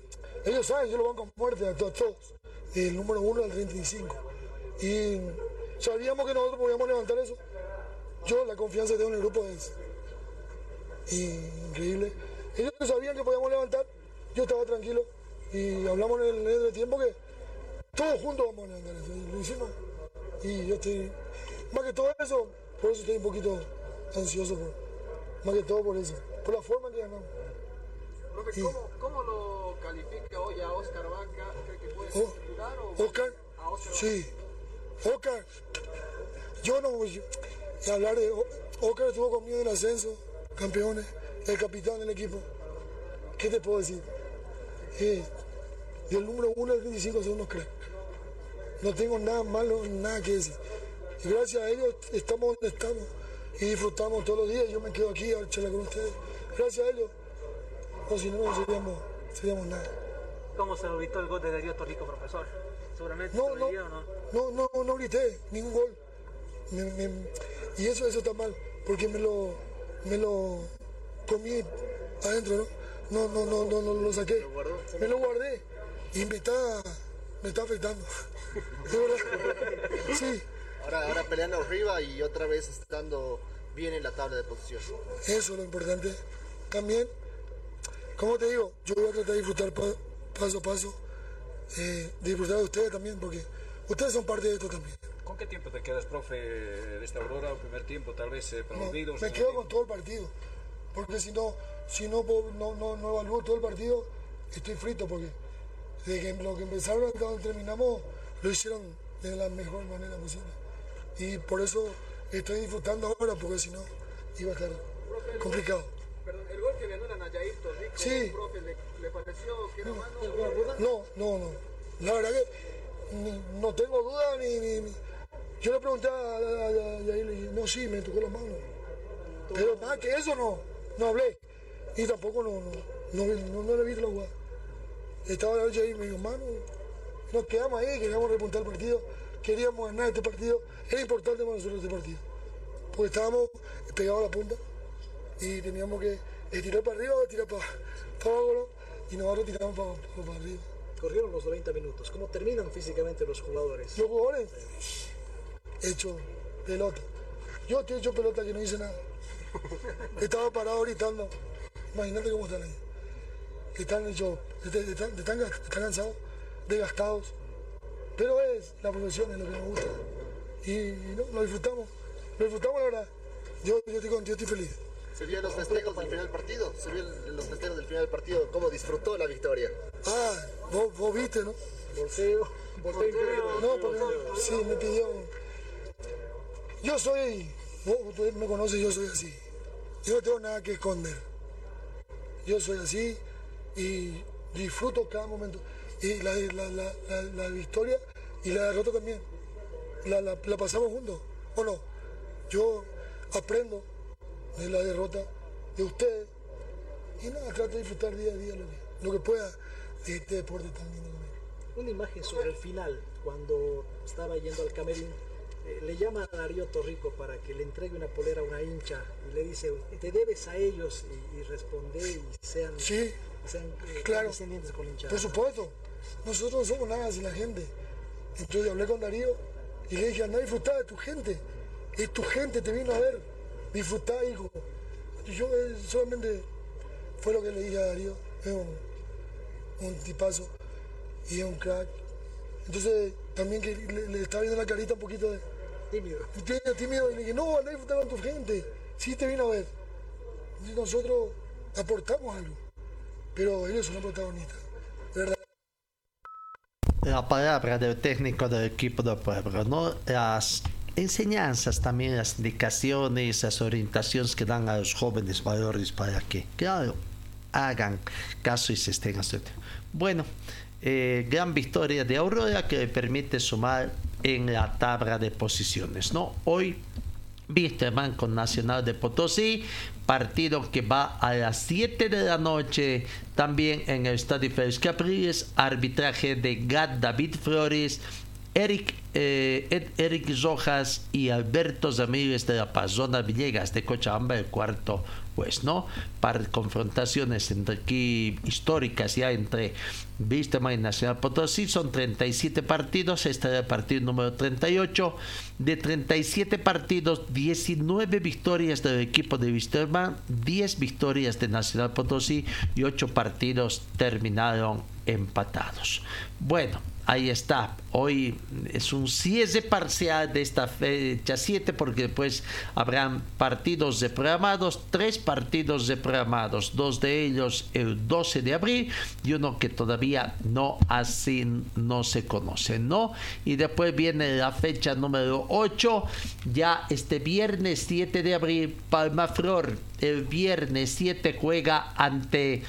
Ellos saben, yo lo banco a muerte a to- todos. Del número 1 al 35. Y sabíamos que nosotros podíamos levantar eso. Yo, la confianza que tengo en el grupo es. increíble. Ellos sabían que podíamos levantar. Yo estaba tranquilo. Y hablamos en el medio de tiempo que todos juntos vamos a levantar eso. Y lo hicimos. Y yo estoy. Más que todo eso, por eso estoy un poquito ansioso. Por, más que todo por eso. Por la forma que ganamos. Profe, ¿cómo, ¿cómo lo califica hoy a Oscar Vaca? O Oscar, a Oscar sí. Oscar, yo no voy a hablar de. Oscar estuvo conmigo en el ascenso, campeones, el capitán del equipo. ¿Qué te puedo decir? Eh, del número 1 al 25 son unos cracks. No tengo nada malo, nada que decir. Gracias a ellos estamos donde estamos y disfrutamos todos los días. Yo me quedo aquí a charlar con ustedes. Gracias a ellos. O si no, no seríamos, seríamos nada. ¿Cómo se evitó el gol de Darío Torrico, profesor? Seguramente No, se lo no. diría o no. No, no, no grité, ningún gol. Me- me- Y eso, eso está mal, porque me lo, me lo comí adentro, ¿no? No, no, no, no, no lo saqué. Me lo guardé y me está, me está afectando. De verdad. Sí. Ahora, ahora peleando arriba y otra vez estando bien en la tabla de posición. Eso es lo importante. También, como te digo, yo voy a tratar de disfrutar paso a paso, eh, disfrutar de ustedes también, porque ustedes son parte de esto también. ¿Con qué tiempo te quedas, profe, de esta Aurora? primer tiempo, tal vez eh, para No, olvido. me quedo con todo el partido, porque si no, si no, no, no, no evalúo todo el partido, estoy frito, porque desde que lo que empezaron hasta donde terminamos, lo hicieron de la mejor manera posible. Y por eso estoy disfrutando ahora, porque si no, iba a estar complicado. Perdón, el gol que ganó la Nayair Torrico, Sí. profe, ¿le, No, no, no. La verdad que no tengo duda ni, Yo le pregunté a, a, a- le dije, no, sí, me tocó la mano. Pero nada que eso no, no hablé. Y tampoco no, no, no, le vi la jugada. Estaba la noche ahí, me dijo, mano, nos quedamos ahí, queríamos repuntar el partido, queríamos ganar este partido. Era importante para nosotros este partido. Porque estábamos pegados a la punta y teníamos que tirar para arriba o tirar para, para abajo. Y nosotros tiramos para, para- para arriba. Corrieron los 90 minutos. ¿Cómo terminan físicamente los jugadores? Los jugadores hecho pelota. Yo estoy hecho pelota que no hice nada. Estaba parado gritando. Imagínate cómo están ahí. Están hechos, están, están, cansados, desgastados. Pero es la profesión, es lo que nos gusta. Y, y no, lo disfrutamos. Lo disfrutamos, la verdad. Yo, yo, estoy, yo estoy feliz. Se vio en los festejos del final del partido, se vio en los festejos del final del partido cómo disfrutó la victoria. Ah, vos, vos viste, ¿no? Volteo, volteo increíble. No, porque sí, me pidió. Yo soy, vos, usted me conoce, yo soy así. Yo no tengo nada que esconder. Yo soy así y disfruto cada momento. Y la, la, la, la, la victoria y la derrota también. La, la, la pasamos juntos, ¿o no? Yo aprendo de la derrota de ustedes y nada, trato de disfrutar día a día lo que, lo que pueda de este deporte tan lindo. Una imagen sobre el final, cuando estaba yendo al camerín, eh, le llama a Darío Torrico para que le entregue una polera a una hincha y le dice, te debes a ellos y, y responde y sean, Sí, sean eh, claro. con hinchada. Por supuesto, nosotros no somos nada sin la gente. Entonces hablé con Darío y le dije, anda a disfrutar de tu gente. Es tu gente, te vino a ver. Disfrutá, hijo. Y yo eh, solamente fue lo que le dije a Darío. Es un, un tipazo y es un crack. Entonces también que le, le estaba viendo la carita un poquito de tímido. Tímido, tímido. Y le dije, no, anda a disfrutar con tu gente. Sí te vino a ver. Y nosotros aportamos algo. Pero ellos son los protagonistas. De verdad. la palabra del técnico del equipo de pueblo, ¿no? Las enseñanzas también, las indicaciones, las orientaciones que dan a los jóvenes valores para que, claro, hagan caso y se estén haciendo. Bueno, eh, gran victoria de Aurora que le permite sumar en la tabla de posiciones, ¿no? Hoy Wisterman con Nacional de Potosí, partido que va a las 7 de la noche, también en el Estadio Félix Capriles, arbitraje de Gad David Flores, Eric, eh, Ed- Eric Rojas y Alberto Ramírez de la Paz, Zona Villegas de Cochabamba, el cuarto pues, ¿no? Para confrontaciones entre aquí históricas ya entre Wisterman y Nacional Potosí, son 37 partidos, este era el partido número 38, de 37 partidos, 19 victorias del equipo de Wisterman, 10 victorias de Nacional Potosí y 8 partidos terminaron empatados. Bueno, ahí está. Hoy es un cierre parcial de esta fecha 7 porque después habrán partidos reprogramados, tres partidos reprogramados, dos de ellos el 12 de abril y uno que todavía no así no se conoce, ¿no? Y después viene la fecha número 8, ya este viernes 7 de abril, Palmaflor, el viernes 7 juega ante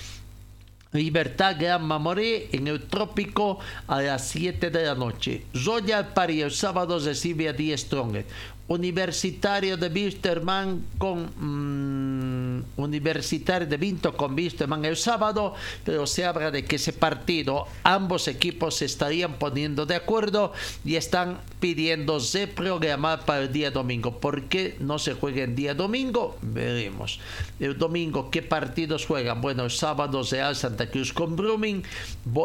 Libertad Gran Mamoré en el trópico a las 7 de la noche. Royal Party el sábado recibe a Die Stronger. Universitario de Wisterman con mm, Universitario de Vinto con Wisterman el sábado, pero se habla de que ese partido ambos equipos se estarían poniendo de acuerdo y están pidiendo se programar para el día domingo. ¿Por qué no se juega en día domingo? Veremos. El domingo, ¿qué partidos juegan? Bueno, el sábado Real Santa Cruz con Brumming,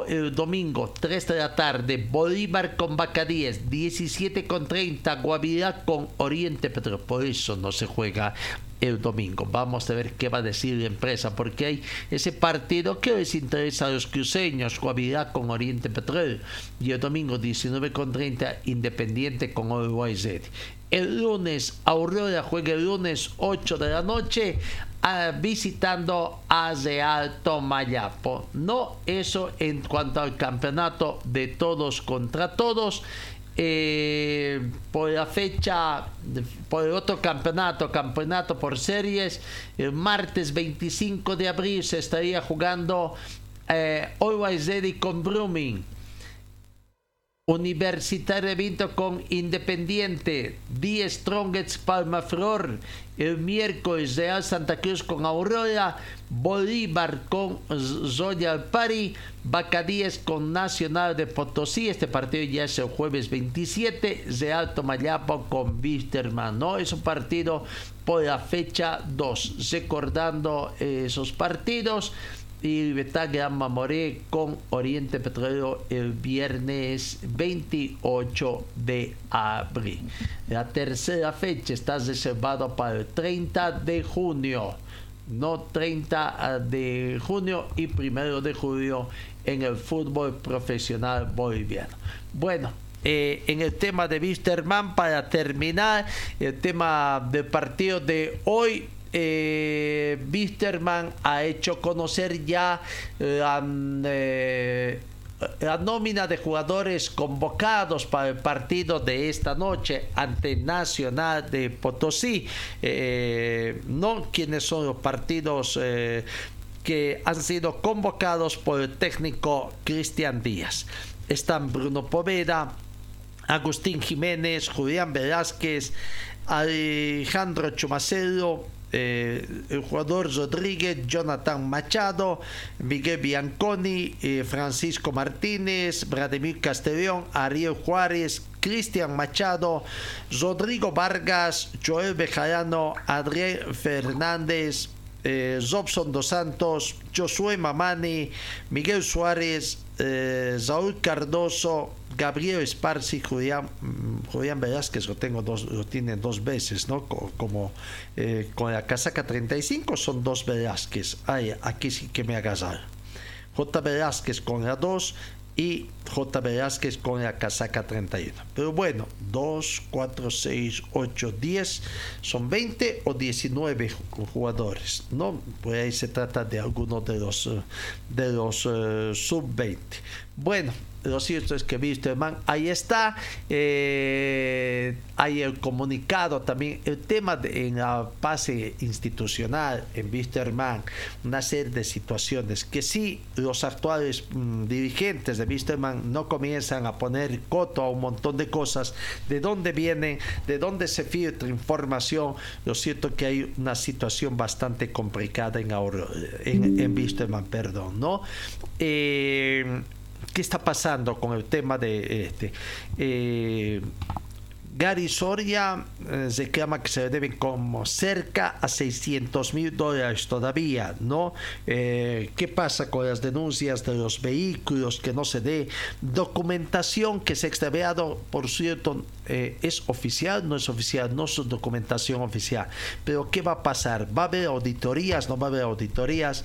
el domingo 3 de la tarde Bolívar con Bacadíes, 17 con 30 Guavirá con Oriente Petro. Por eso no se juega el domingo. Vamos a ver qué va a decir la empresa, porque hay ese partido que les interesa a los cruceños, Guavirá con Oriente Petrol, y el domingo 19 con 30 Independiente con OYZ. El lunes, Aurora juega el lunes 8 de la noche visitando a Real Tomayapo. No eso en cuanto al campeonato de todos contra todos. Eh, por la fecha, por otro campeonato, campeonato por series, el martes 25 de abril se estaría jugando eh, Always Ready con Brumming. Universitario Vinto con Independiente, Die Strongest Palma Flor, el miércoles Real Santa Cruz con Aurora, Bolívar con Royal Party, Bacadíes con Nacional de Potosí, este partido ya es el jueves 27, Real Tomayapo con Wisterman, ¿no? Es un partido por la fecha 2, recordando esos partidos y Libertad Mamoré con Oriente Petróleo el viernes 28 de abril. La tercera fecha está reservada para el 30 de junio, no 30 de junio y primero de julio en el fútbol profesional boliviano. Bueno, eh, en el tema de Wisterman, para terminar, el tema del partido de hoy, eh, ha hecho conocer ya eh, la nómina de jugadores convocados para el partido de esta noche ante Nacional de Potosí. Eh, no quienes son los partidos eh, que han sido convocados por el técnico Cristian Díaz. Están Bruno Poveda, Agustín Jiménez, Julián Velázquez, Alejandro Chumacero, eh, el jugador Rodríguez, Jonathan Machado, Miguel Bianconi, eh, Francisco Martínez, Vladimir Castellón, Ariel Juárez, Cristian Machado, Rodrigo Vargas, Joel Bejarano, Adriel Fernández, eh, Robson Dos Santos, Josué Mamani, Miguel Suárez, eh, Saúl Cardoso, Gabriel Esparci, Julián, mm, Julián Velázquez lo tengo dos, lo tiene dos veces, ¿no? Como, eh, con la casaca 35 son dos Velázquez. Ay, aquí sí que me agasallo. J. Velázquez con la 2 y J. Velázquez con la casaca 31. Pero bueno, 2, 4, 6, 8, 10, son 20 o 19 jugadores, ¿no? Pues ahí se trata de algunos de los, eh, de los uh, sub-20. Bueno, lo cierto es que Wisterman, ahí está, eh, hay el comunicado también, el tema en la base institucional en Wisterman, una serie de situaciones que si los actuales mm, dirigentes de Wisterman no comienzan a poner coto a un montón de cosas, de dónde vienen, de dónde se filtra información, lo cierto que hay una situación bastante complicada en, en, en Wisterman, perdón, ¿no? Eh, ¿Qué está pasando con el tema de este? Eh, Gary Soria eh, reclama que se deben como cerca a 600 mil dólares todavía, ¿no? Eh, ¿Qué pasa con las denuncias de los vehículos que no se dé? Documentación que se ha extraviado, por cierto, eh, es oficial, no es oficial, no es documentación oficial. Pero ¿qué va a pasar? ¿Va a haber auditorías? ¿No va a haber auditorías?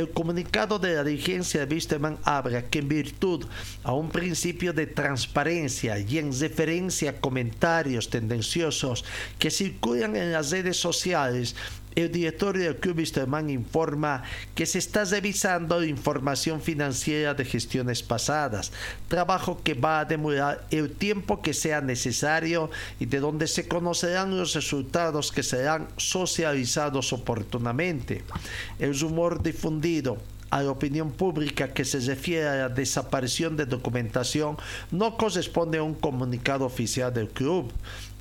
El comunicado de la dirigencia de Wisterman habla que en virtud a un principio de transparencia y en referencia a comentarios tendenciosos que circulan en las redes sociales, el directorio del Club Wisterman informa que se está revisando información financiera de gestiones pasadas, trabajo que va a demorar el tiempo que sea necesario y de donde se conocerán los resultados que serán socializados oportunamente. El rumor difundido a la opinión pública que se refiere a la desaparición de documentación no corresponde a un comunicado oficial del club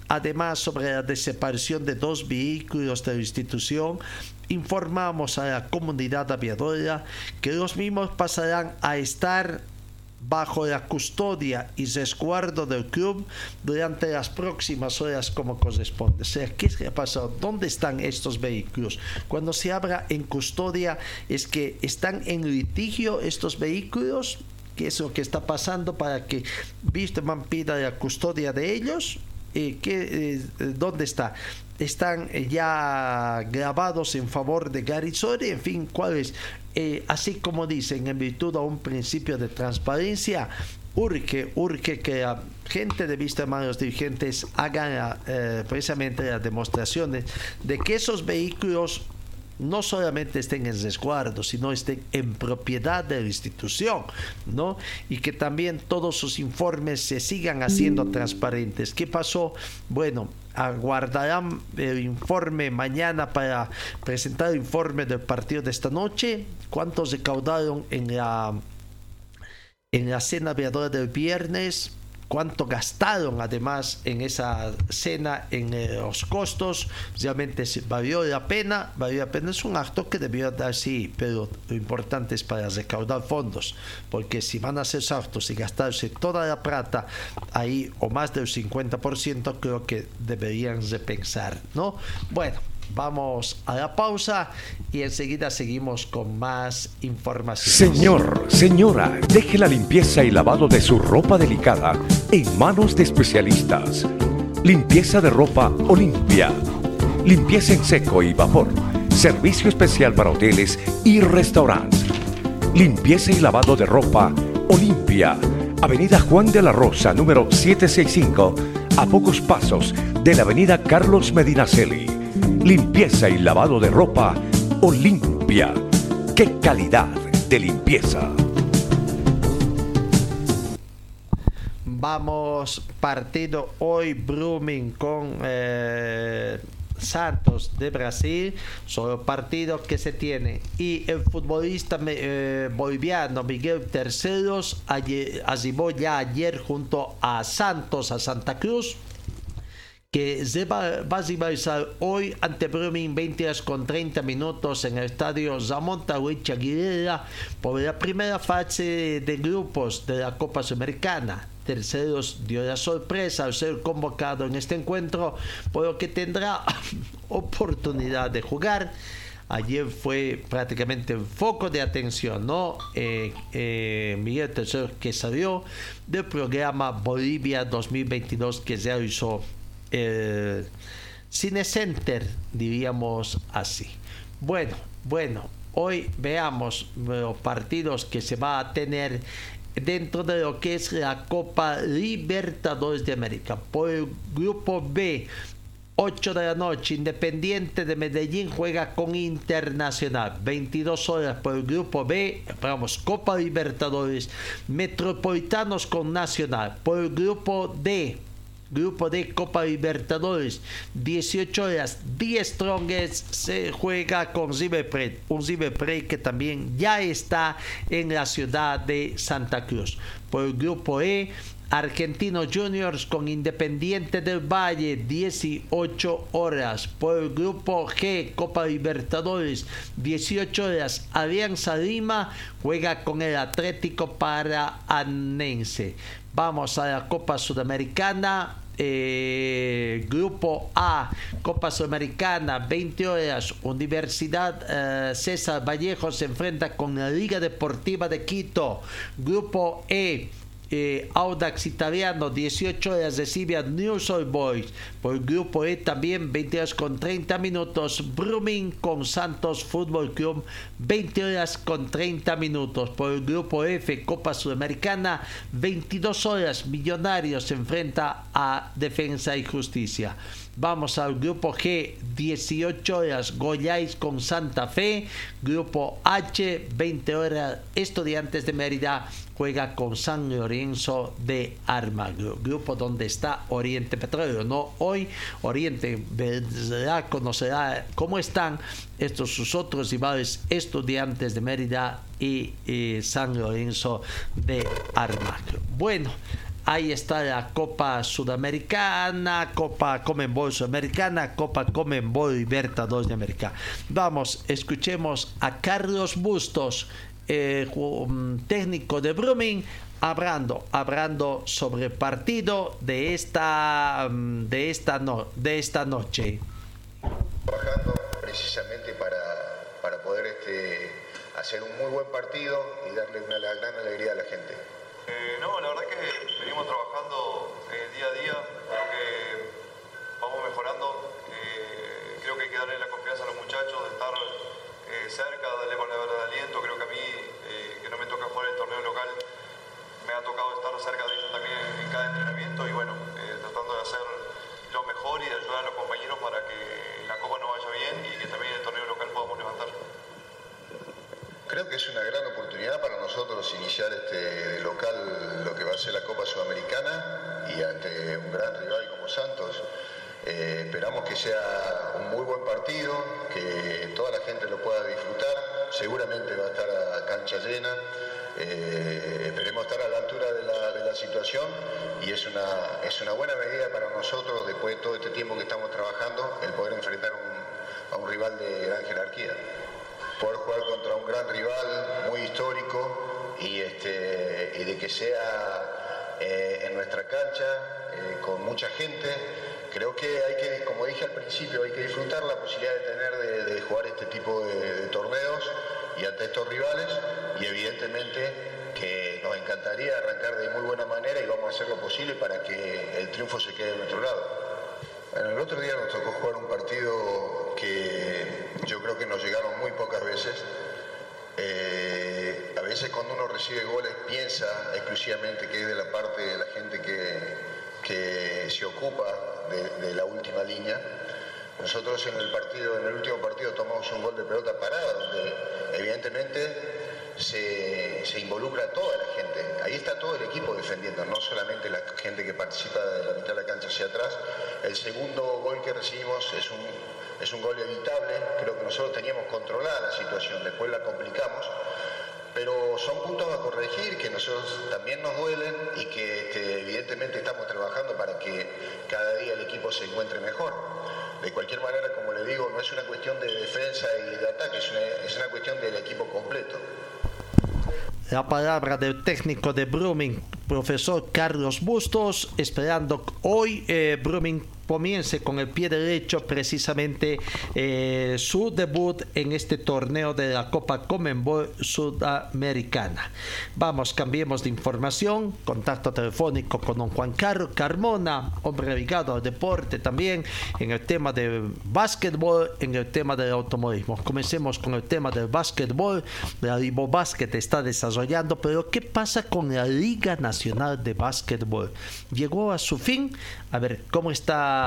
además sobre la desaparición de dos vehículos de la institución, informamos a la comunidad aviadora que los mismos pasarán a estar bajo la custodia y resguardo del club durante las próximas horas como corresponde. O sea, ¿qué ha pasado? ¿Dónde están estos vehículos? Cuando se habla en custodia es que están en litigio estos vehículos, ¿qué es lo que está pasando para que Wisterman pida la custodia de ellos? Eh, ¿qué, eh, ¿Dónde está? están ya grabados en favor de Garizori, en fin, cuál es eh, así como dicen, en virtud a un principio de transparencia, urge, urge que la gente de vista de los dirigentes hagan eh, precisamente las demostraciones de que esos vehículos no solamente estén en resguardo, sino estén en propiedad de la institución, ¿no? Y que también todos sus informes se sigan haciendo transparentes. ¿Qué pasó? Bueno, aguardarán el informe mañana para presentar el informe del partido de esta noche. ¿Cuántos recaudaron en la en la cena aviadora del viernes? Cuánto gastaron además en esa cena, en eh, los costos, realmente valió la pena, valió la pena, es un acto que debió dar sí, pero lo importante es para recaudar fondos, porque si van a hacer actos y gastarse toda la plata ahí o más del 50%, creo que deberían repensar, ¿no? Bueno, Vamos a la pausa y enseguida seguimos con más información. Señor, señora, deje la limpieza y lavado de su ropa delicada en manos de especialistas. Limpieza de ropa Olimpia. Limpieza en seco y vapor. Servicio especial para hoteles y restaurantes. Limpieza y lavado de ropa Olimpia. Avenida Juan de la Rosa, número 765, a pocos pasos de la Avenida Carlos Medinaceli Limpieza y lavado de ropa Olimpia. ¡Qué calidad de limpieza! Vamos partido hoy Brumming con eh, Santos de Brasil, solo partido que se tiene. Y el futbolista eh, boliviano Miguel Terceros arribó ya ayer junto a Santos, a Santa Cruz que se va, va a hoy ante Brumming 20 horas con 30 minutos en el estadio Tahuicha Aguilera por la primera fase de grupos de la Copa Sudamericana. Terceros dio la sorpresa al ser convocado en este encuentro, por lo que tendrá oportunidad de jugar. Ayer fue prácticamente el foco de atención, ¿no? Eh, eh, Miguel Tercero que salió del programa Bolivia 2022 que se realizó eh, Cine Center, diríamos así. Bueno, bueno, hoy veamos los partidos que se va a tener dentro de lo que es la Copa Libertadores de América. Por el grupo B, 8 de la noche, Independiente de Medellín juega con Internacional. 22 horas por el grupo B, vamos, Copa Libertadores. Metropolitanos con Nacional. Por el grupo D, Grupo de Copa Libertadores, 18 horas, 10 Strongest se juega con River un River que también ya está en la ciudad de Santa Cruz. Por el grupo E, Argentinos Juniors con Independiente del Valle, 18 horas. Por el grupo G, Copa Libertadores, 18 horas. Alianza Lima juega con el Atlético Paranense. Vamos a la Copa Sudamericana. Eh, grupo A, Copa Sudamericana, 20 horas, Universidad eh, César Vallejo se enfrenta con la Liga Deportiva de Quito. Grupo E, eh, Audax Italiano, 18 horas recibe a News Old Boys. Por el grupo E también 20 horas con 30 minutos. Brumming con Santos Fútbol Club, 20 horas con 30 minutos. Por el grupo F, Copa Sudamericana, 22 horas. Millonarios se enfrenta a Defensa y Justicia. Vamos al grupo G, 18 horas, Goyáis con Santa Fe. Grupo H, 20 horas, Estudiantes de Mérida juega con San Lorenzo de Armagro. Grupo donde está Oriente Petróleo. No hoy, Oriente verá, conocerá cómo están estos sus otros rivales, Estudiantes de Mérida y San Lorenzo de Armagro. Bueno ahí está la Copa Sudamericana, Copa Comenbol Sudamericana, Copa Comenbol Libertadores de América. Vamos, escuchemos a Carlos Bustos, eh, técnico de Brumming, hablando, hablando sobre el partido de esta, mm, de esta, no, de esta noche. Trabajando precisamente para, para poder este, hacer un muy buen partido y darle una gran alegría a la gente. Eh, no, la verdad que venimos trabajando eh, día a día, creo que vamos mejorando, eh, creo que hay que darle la confianza a los muchachos de estar cerca, darle palabras de aliento, creo que a mí, que no me toca jugar el torneo local, me ha tocado estar cerca de ellos también en cada entrenamiento y bueno, tratando de hacer lo mejor y de ayudar a los compañeros para que la Copa no vaya bien y que también el torneo local podamos levantar. Creo que es una gran oportunidad para nosotros iniciar este local lo que va a ser la Copa Sudamericana y ante un gran rival como Santos. Eh, esperamos que sea un muy buen partido, que toda la gente lo pueda disfrutar. Seguramente va a estar a cancha llena. Eh, esperemos estar a la altura de la, de la, situación y es una, es una buena medida para nosotros, después de todo este tiempo que estamos trabajando, el poder enfrentar a un rival de gran jerarquía poder jugar contra un gran rival muy histórico y, este, y de que sea eh, en nuestra cancha con mucha gente. Creo que hay que, como dije al principio, hay que disfrutar la posibilidad de tener de, jugar este tipo de, torneos y ante estos rivales y evidentemente que nos encantaría arrancar de muy buena manera y vamos a hacer lo posible para que el triunfo se quede de nuestro lado. Bueno, el otro día nos tocó jugar un partido que yo creo que nos llegaron muy pocas veces. Eh, a veces cuando uno recibe goles piensa exclusivamente que es de la parte de la gente que, se ocupa de, la última línea. Nosotros en el partido, en el último partido tomamos un gol de pelota parada, donde evidentemente se, se, involucra toda la gente. Ahí está todo el equipo defendiendo, no solamente la gente que participa de la mitad de la cancha hacia atrás. El segundo gol que recibimos es un, es un gol evitable, creo que nosotros teníamos controlada la situación, después la complicamos. Pero son puntos a corregir que nosotros también nos duelen y que este, evidentemente estamos trabajando para que cada día el equipo se encuentre mejor. De cualquier manera, como le digo, no es una cuestión de defensa y de ataque, es una, es una cuestión del equipo completo. La palabra del técnico de Brumming, profesor Carlos Bustos, esperando hoy eh, Brumming comience con el pie derecho precisamente eh, su debut en este torneo de la Copa Comenbol Sudamericana. Vamos, cambiemos de información. Contacto telefónico con don Juan Carlos Carmona, hombre ligado al deporte también, en el tema de básquetbol, en el tema del automovilismo. Comencemos con el tema del básquetbol. La Libo Basket está desarrollando, pero ¿qué pasa con la Liga Nacional de Básquetbol? Llegó a su fin. A ver, ¿cómo está?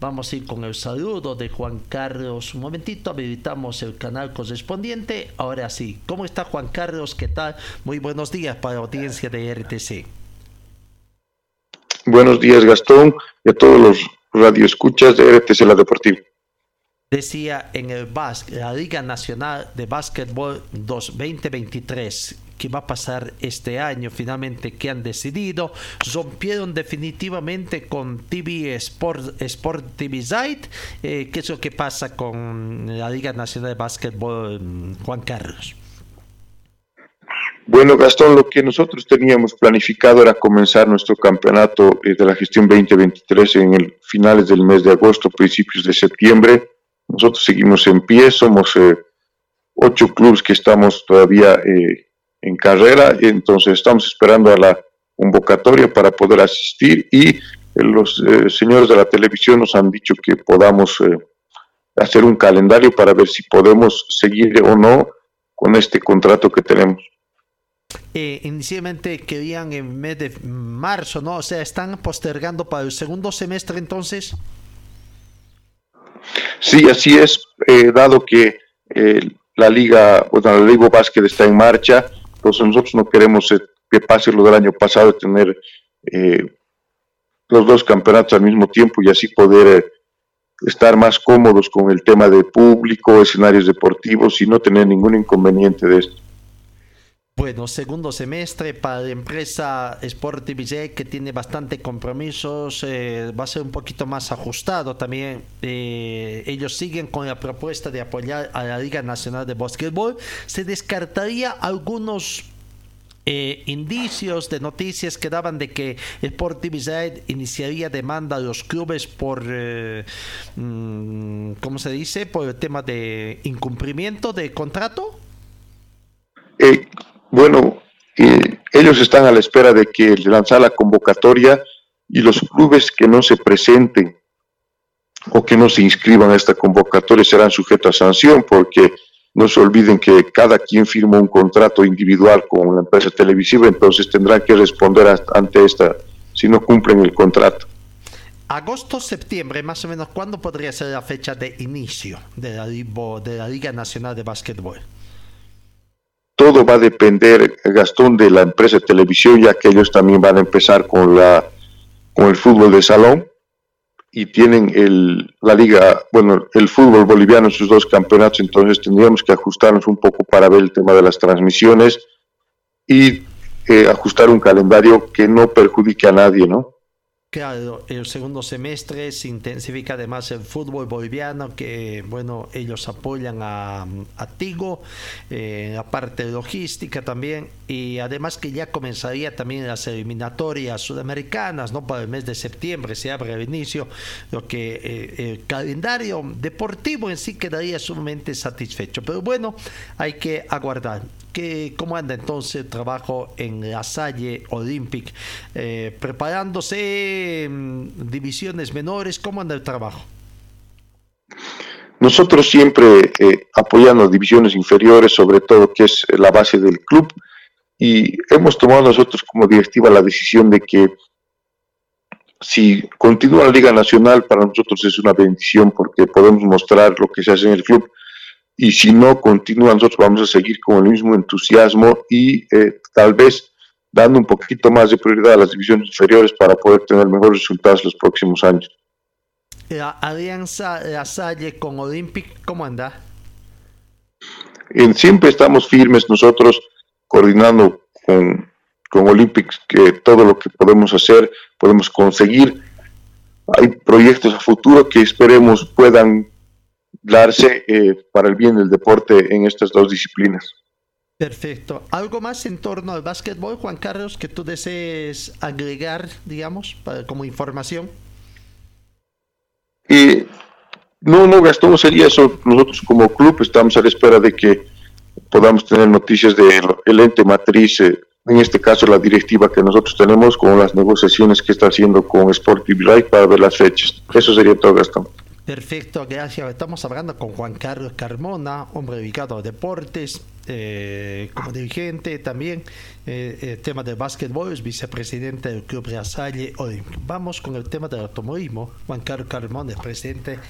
Vamos a ir con el saludo de Juan Carlos. Un momentito, habilitamos el canal correspondiente. Ahora sí, ¿cómo está Juan Carlos? ¿Qué tal? Muy buenos días para la audiencia de RTC. Buenos días, Gastón, y a todos los radioescuchas de RTC La Deportiva. Decía en el BAS, la Liga Nacional de Básquetbol 2023 qué va a pasar este año. Finalmente que han decidido rompieron definitivamente con TV Sport, Sport TV Site eh, qué es lo que pasa con la Liga Nacional de Básquetbol Juan Carlos bueno, Gastón, lo que nosotros teníamos planificado era comenzar nuestro campeonato eh, de la gestión 2023 en el finales del mes de agosto, principios de septiembre. Nosotros seguimos en pie, somos eh, ocho clubes que estamos todavía eh, en carrera, entonces estamos esperando a la convocatoria para poder asistir y eh, los eh, señores de la televisión nos han dicho que podamos eh, hacer un calendario para ver si podemos seguir o no con este contrato que tenemos. inicialmente querían en mes de marzo, ¿no? O sea, están postergando para el segundo semestre entonces. Sí, así es, dado que la liga, bueno, la Liga Básquet está en marcha, entonces nosotros no queremos que pase lo del año pasado tener eh, los dos campeonatos al mismo tiempo y así poder eh, estar más cómodos con el tema de público, escenarios deportivos y no tener ningún inconveniente de esto. Bueno, segundo semestre para la empresa Sport que tiene bastante compromisos, eh, va a ser un poquito más ajustado también. Eh, ellos siguen con la propuesta de apoyar a la Liga Nacional de Básquetbol. Se descartaría algunos eh, indicios de noticias que daban de que Sport iniciaría demanda a los clubes por, mm, ¿cómo se dice? Por el tema de incumplimiento de contrato. Bueno, eh, ellos están a la espera de que lanzar la convocatoria y los clubes que no se presenten o que no se inscriban a esta convocatoria serán sujetos a sanción porque no se olviden que cada quien firma un contrato individual con la empresa televisiva, entonces tendrán que responder ante esta si no cumplen el contrato. Agosto, septiembre, más o menos, ¿cuándo podría ser la fecha de inicio de la, de la Liga Nacional de Básquetbol? Todo va a depender, Gastón, de la empresa de televisión, ya que ellos también van a empezar con, la, con el fútbol de salón y tienen el, la liga, bueno, el fútbol boliviano en sus dos campeonatos, entonces tendríamos que ajustarnos un poco para ver el tema de las transmisiones y eh, ajustar un calendario que no perjudique a nadie, ¿no? Claro, el segundo semestre se intensifica además el fútbol boliviano, que bueno, ellos apoyan a, Tigo, eh, la parte logística también, y además que ya comenzaría también las eliminatorias sudamericanas, ¿no? Para el mes de septiembre se abre el inicio, lo que eh, el calendario deportivo en sí quedaría sumamente satisfecho. Pero bueno, hay que aguardar. ¿Cómo anda entonces el trabajo en la Salle Olympic? Eh, preparándose divisiones menores, ¿cómo anda el trabajo? Nosotros siempre eh, apoyando divisiones inferiores, sobre todo que es la base del club, y hemos tomado nosotros como directiva la decisión de que si continúa la Liga Nacional, para nosotros es una bendición porque podemos mostrar lo que se hace en el club y si no continúa, nosotros vamos a seguir con el mismo entusiasmo y eh, tal vez dando un poquito más de prioridad a las divisiones inferiores para poder tener mejores resultados los próximos años. La alianza La Salle con Olympic, ¿cómo anda? En, siempre estamos firmes nosotros coordinando con, con Olympic que todo lo que podemos hacer, podemos conseguir. Hay proyectos a futuro que esperemos puedan darse eh, para el bien del deporte en estas dos disciplinas. Perfecto. ¿Algo más en torno al básquetbol, Juan Carlos, que tú desees agregar, digamos, como información? no, no, Gastón, sería eso. Nosotros como club estamos a la espera de que podamos tener noticias del ente matriz, eh, en este caso la directiva que nosotros tenemos, con las negociaciones que está haciendo con Sportive Life para ver las fechas. Eso sería todo, Gastón. Perfecto, gracias. Estamos hablando con Juan Carlos Carmona, hombre dedicado a deportes, eh, como dirigente también, eh, el tema del básquetbol, es vicepresidente del Club Salle hoy Vamos con el tema del automovilismo. Juan Carlos Carmona es presidente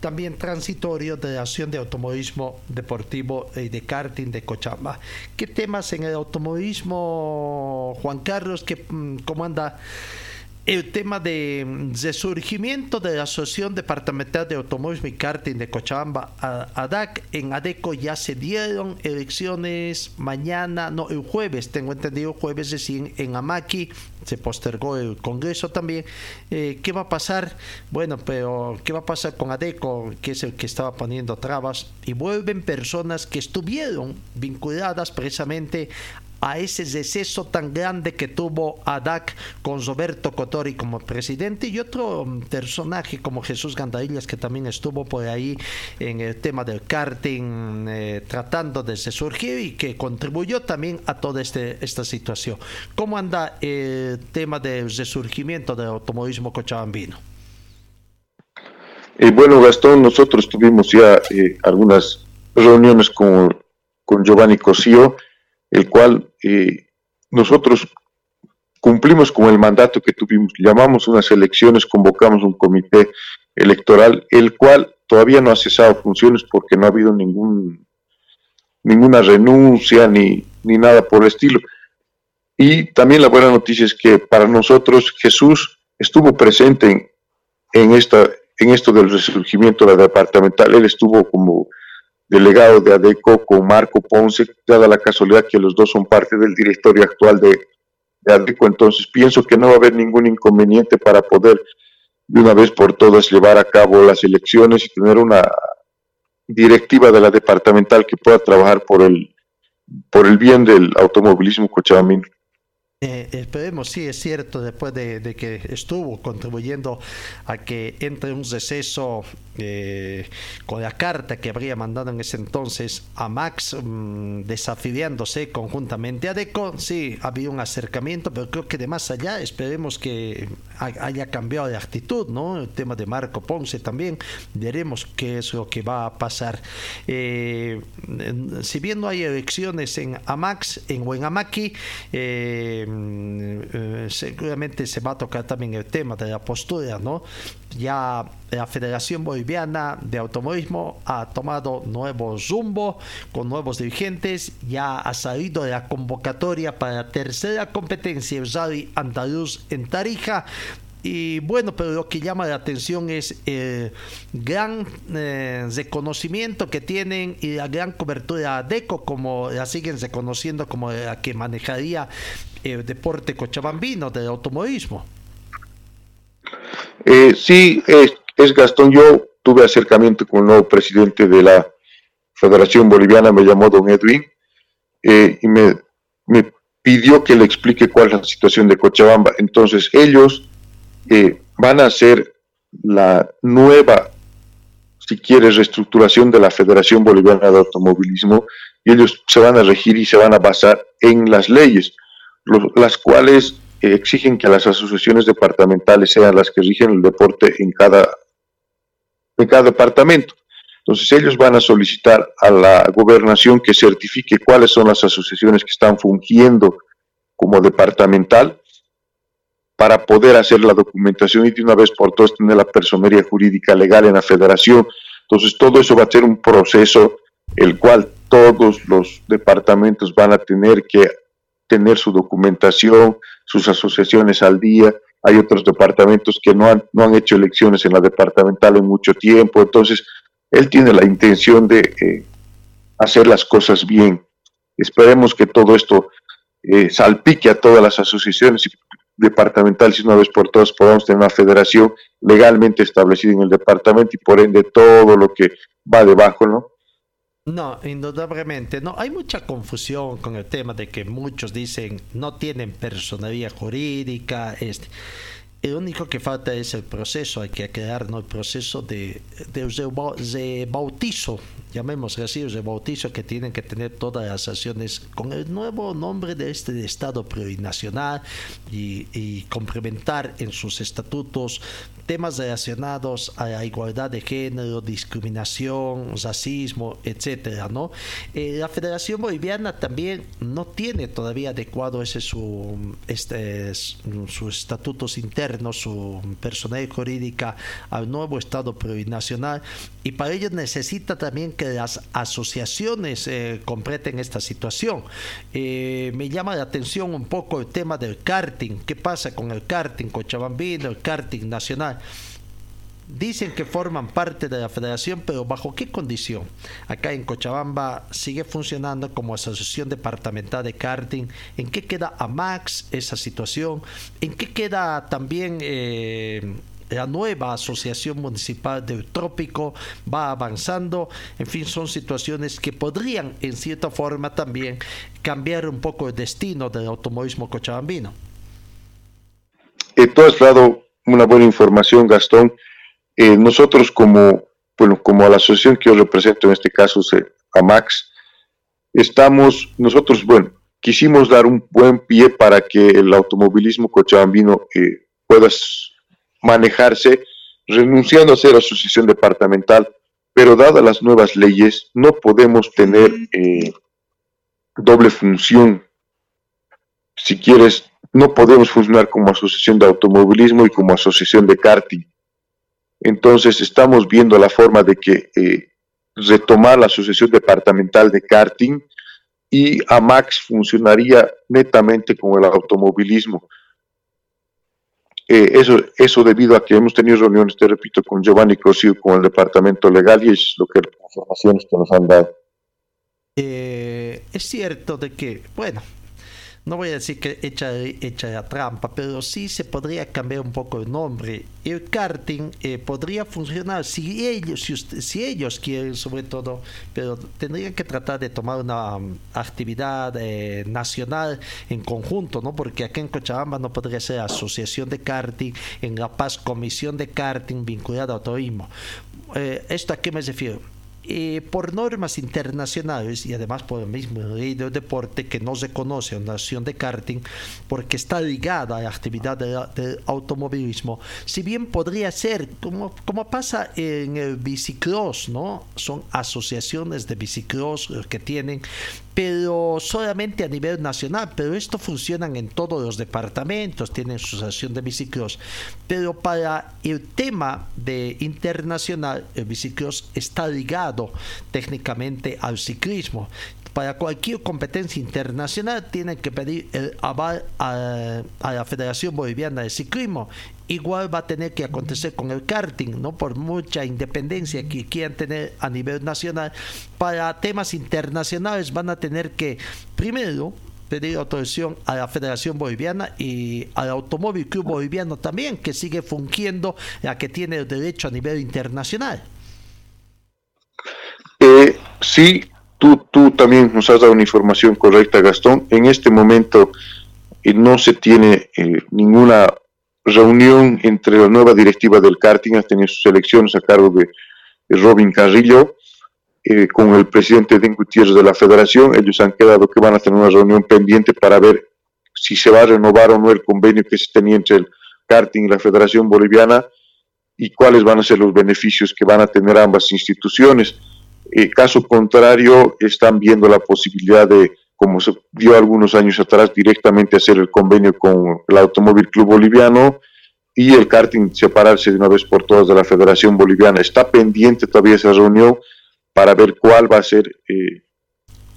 también transitorio de la Acción de Automovilismo Deportivo y de Karting de Cochamba. ¿Qué temas en el automovilismo, Juan Carlos? ¿Qué, mm, ¿Cómo anda? El tema de resurgimiento de la Asociación Departamental de Automóviles y Karting de Cochabamba, ADAC, en ADECO ya se dieron elecciones mañana, no, el jueves, tengo entendido, jueves decir, en Amaki, se postergó el Congreso también. Eh, ¿Qué va a pasar? Bueno, pero ¿qué va a pasar con ADECO, que es el que estaba poniendo trabas? Y vuelven personas que estuvieron vinculadas precisamente a ese deceso tan grande que tuvo ADAC con Roberto Cotori como presidente y otro mm, personaje como Jesús Gandarillas que también estuvo por ahí en el tema del karting eh, tratando de surgir y que contribuyó también a toda este, esta situación. ¿Cómo anda el tema del resurgimiento del automovilismo cochabambino? Eh, bueno, Gastón, nosotros tuvimos ya eh, algunas reuniones con, con Giovanni Cosío el cual eh, nosotros cumplimos con el mandato que tuvimos, llamamos unas elecciones, convocamos un comité electoral, el cual todavía no ha cesado funciones porque no ha habido ningún, ninguna renuncia ni, ni nada por el estilo. Y también la buena noticia es que para nosotros Jesús estuvo presente en, en, esta, en esto del resurgimiento de la departamental, él estuvo como delegado de ADECO con Marco Ponce, dada la casualidad que los dos son parte del directorio actual de, de ADECO, entonces pienso que no va a haber ningún inconveniente para poder de una vez por todas llevar a cabo las elecciones y tener una directiva de la departamental que pueda trabajar por el, por el bien del automovilismo cochabamino. Eh, esperemos, sí, es cierto, después de, que estuvo contribuyendo a que entre un receso eh, con la carta que habría mandado en ese entonces a Max, mm, desafiliándose conjuntamente a Deco, sí, ha habido un acercamiento, pero creo que de más allá esperemos que haya cambiado de actitud, ¿no? El tema de Marco Ponce también, veremos qué es lo que va a pasar. Eh, si bien no hay elecciones en Amax, en Huenamaki, eh, eh, seguramente se va a tocar también el tema de la postura, ¿no? Ya la Federación Boliviana de Automovilismo ha tomado nuevo rumbo con nuevos dirigentes, ya ha salido de la convocatoria para la tercera competencia el Rally Andaluz en Tarija, y bueno, pero lo que llama la atención es el gran eh, reconocimiento que tienen y la gran cobertura de DECO, como la siguen reconociendo como la que manejaría el deporte cochabambino del automovilismo. Eh, sí, es, Gastón. Yo tuve acercamiento con el nuevo presidente de la Federación Boliviana, me llamó don Edwin, eh, y me, me pidió que le explique cuál es la situación de Cochabamba. Entonces, ellos van a hacer la nueva, si quieres, reestructuración de la Federación Boliviana de Automovilismo y ellos se van a regir y se van a basar en las leyes, las cuales exigen que las asociaciones departamentales sean las que rigen el deporte en cada, en cada departamento. Entonces ellos van a solicitar a la gobernación que certifique cuáles son las asociaciones que están fungiendo como departamental para poder hacer la documentación y de una vez por todas tener la personería jurídica legal en la federación. Entonces, todo eso va a ser un proceso el cual todos los departamentos van a tener que tener su documentación, sus asociaciones al día. Hay otros departamentos que no han, no han hecho elecciones en la departamental en mucho tiempo. Entonces, él tiene la intención de eh, hacer las cosas bien. Esperemos que todo esto eh, salpique a todas las asociaciones y departamental, si una vez por todas podamos tener una federación legalmente establecida en el departamento y por ende todo lo que va debajo, ¿no? No, indudablemente, no. Hay mucha confusión con el tema de que muchos dicen no tienen personalidad jurídica, este. El único que falta es el proceso, hay que crear ¿no? el proceso de, de, bautizo, llamémoslo así, de bautizo que tienen que tener todas las acciones con el nuevo nombre de este Estado plurinacional y, y complementar en sus estatutos temas relacionados a la igualdad de género, discriminación, racismo, etcétera, ¿no? Eh, la Federación Boliviana también no tiene todavía adecuado ese su este sus estatutos internos, su personalidad jurídica al nuevo Estado plurinacional y para ello necesita también que las asociaciones eh, completen esta situación. Eh, me llama la atención un poco el tema del karting. ¿Qué pasa con el karting cochabambino, el karting nacional? Dicen que forman parte de la federación, pero ¿bajo qué condición? Acá en Cochabamba sigue funcionando como asociación departamental de karting. ¿En qué queda AMAX esa situación? ¿En qué queda también eh, la nueva asociación municipal del trópico? Va avanzando. En fin, son situaciones que podrían en cierta forma también cambiar un poco el destino del automovilismo cochabambino. Eh, tú has dado una buena información, Gastón. Eh, nosotros como, bueno, como la asociación que yo represento en este caso, AMAX, estamos, nosotros, bueno, quisimos dar un buen pie para que el automovilismo cochabambino eh, pueda manejarse renunciando a ser asociación departamental, pero dadas las nuevas leyes no podemos tener eh, doble función. Si quieres, no podemos funcionar como asociación de automovilismo y como asociación de karting. Entonces estamos viendo la forma de que eh, retomar la Asociación Departamental de Karting y AMAX funcionaría netamente con el automovilismo. Eh, eso, eso debido a que hemos tenido reuniones, te repito, con Giovanni Cosío, con el departamento legal y es lo que las informaciones que nos han dado. Eh, es cierto de que, bueno, no voy a decir que echa, echa la trampa, pero sí se podría cambiar un poco el nombre. El karting eh, podría funcionar si ellos, si, si, ellos quieren sobre todo, pero tendrían que tratar de tomar una um, actividad eh, nacional en conjunto, ¿no? Porque aquí en Cochabamba no podría ser asociación de karting, en La Paz comisión de karting vinculada a turismo. Eh, ¿Esto a qué me refiero? Eh, por normas internacionales y además por el mismo del deporte que no se conoce una nación de karting porque está ligada a la actividad del automovilismo, si bien podría ser como, como pasa en el bicicross, ¿no? Son asociaciones de bicicross que tienen pero solamente a nivel nacional, pero esto funcionan en todos los departamentos, tienen su asociación de bicicross, pero para el tema de internacional, el bicicross está ligado técnicamente al ciclismo. Para cualquier competencia internacional tienen que pedir el aval a, a la Federación Boliviana de Ciclismo igual va a tener que acontecer con el karting, ¿no? Por mucha independencia que quieran tener a nivel nacional, para temas internacionales van a tener que, primero, pedir autorización a la Federación Boliviana y al Automóvil Club Boliviano también, que sigue fungiendo la que tiene el derecho a nivel internacional. Eh, sí, tú, tú también nos has dado una información correcta, Gastón. En este momento eh, no se tiene eh, ninguna reunión entre la nueva directiva del karting, ha tenido sus elecciones a cargo de, Robin Carrillo, eh, con el presidente de Gutiérrez de la federación. Ellos han quedado que van a tener una reunión pendiente para ver si se va a renovar o no el convenio que se tenía entre el karting y la Federación Boliviana y cuáles van a ser los beneficios que van a tener ambas instituciones. Eh, caso contrario, están viendo la posibilidad de como se dio algunos años atrás, directamente hacer el convenio con el Automóvil Club Boliviano y el karting separarse de una vez por todas de la Federación Boliviana. Está pendiente todavía esa reunión para ver cuál va a ser eh,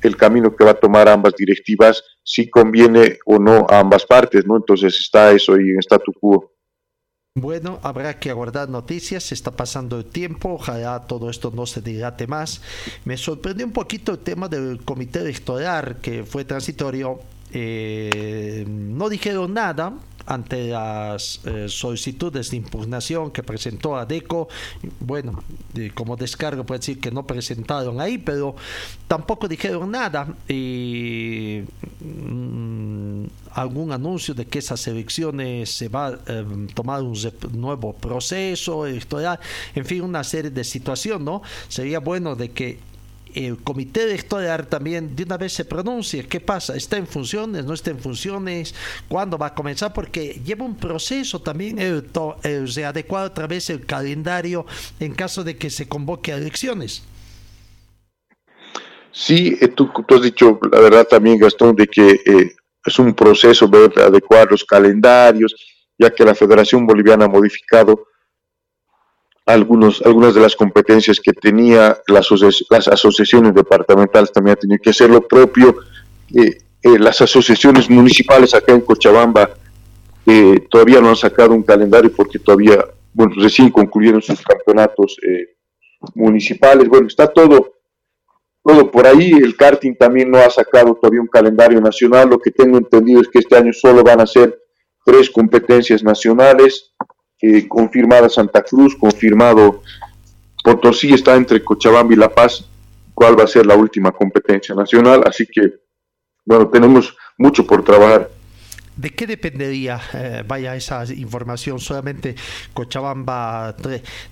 el camino que va a tomar ambas directivas, si conviene o no a ambas partes, ¿no? Entonces está eso ahí en statu quo. Bueno, habrá que aguardar noticias, se está pasando el tiempo, ojalá todo esto no se dilate más. Me sorprendió un poquito el tema del comité electoral que fue transitorio. Eh, no dijeron nada, ante las eh, solicitudes de impugnación que presentó ADECO. Bueno, como descargo puede decir que no presentaron ahí, pero tampoco dijeron nada. Y mm, algún anuncio de que esas elecciones se va a eh, tomar un nuevo proceso electoral, en fin, una serie de situaciones, ¿no? Sería bueno de que el comité electoral también de una vez se pronuncie qué pasa, está en funciones, no está en funciones, cuándo va a comenzar, porque lleva un proceso también el, el, adecuar otra vez el calendario en caso de que se convoque a elecciones. Sí, eh, tú, tú, has dicho la verdad también, Gastón, de que eh, es un proceso ver adecuar los calendarios, ya que la Federación Boliviana ha modificado algunos, algunas de las competencias que tenía las, asociaciones departamentales también han tenido que hacer lo propio. Eh, eh, las asociaciones municipales acá en Cochabamba eh, todavía no han sacado un calendario porque todavía, bueno, recién concluyeron sus campeonatos municipales. Bueno, está todo, todo por ahí. El karting también no ha sacado todavía un calendario nacional. Lo que tengo entendido es que este año solo van a ser tres competencias nacionales confirmada Santa Cruz, confirmado Potosí, está entre Cochabamba y La Paz, cuál va a ser la última competencia nacional, así que, bueno, tenemos mucho por trabajar. ¿De qué dependería, eh, vaya esa información, solamente Cochabamba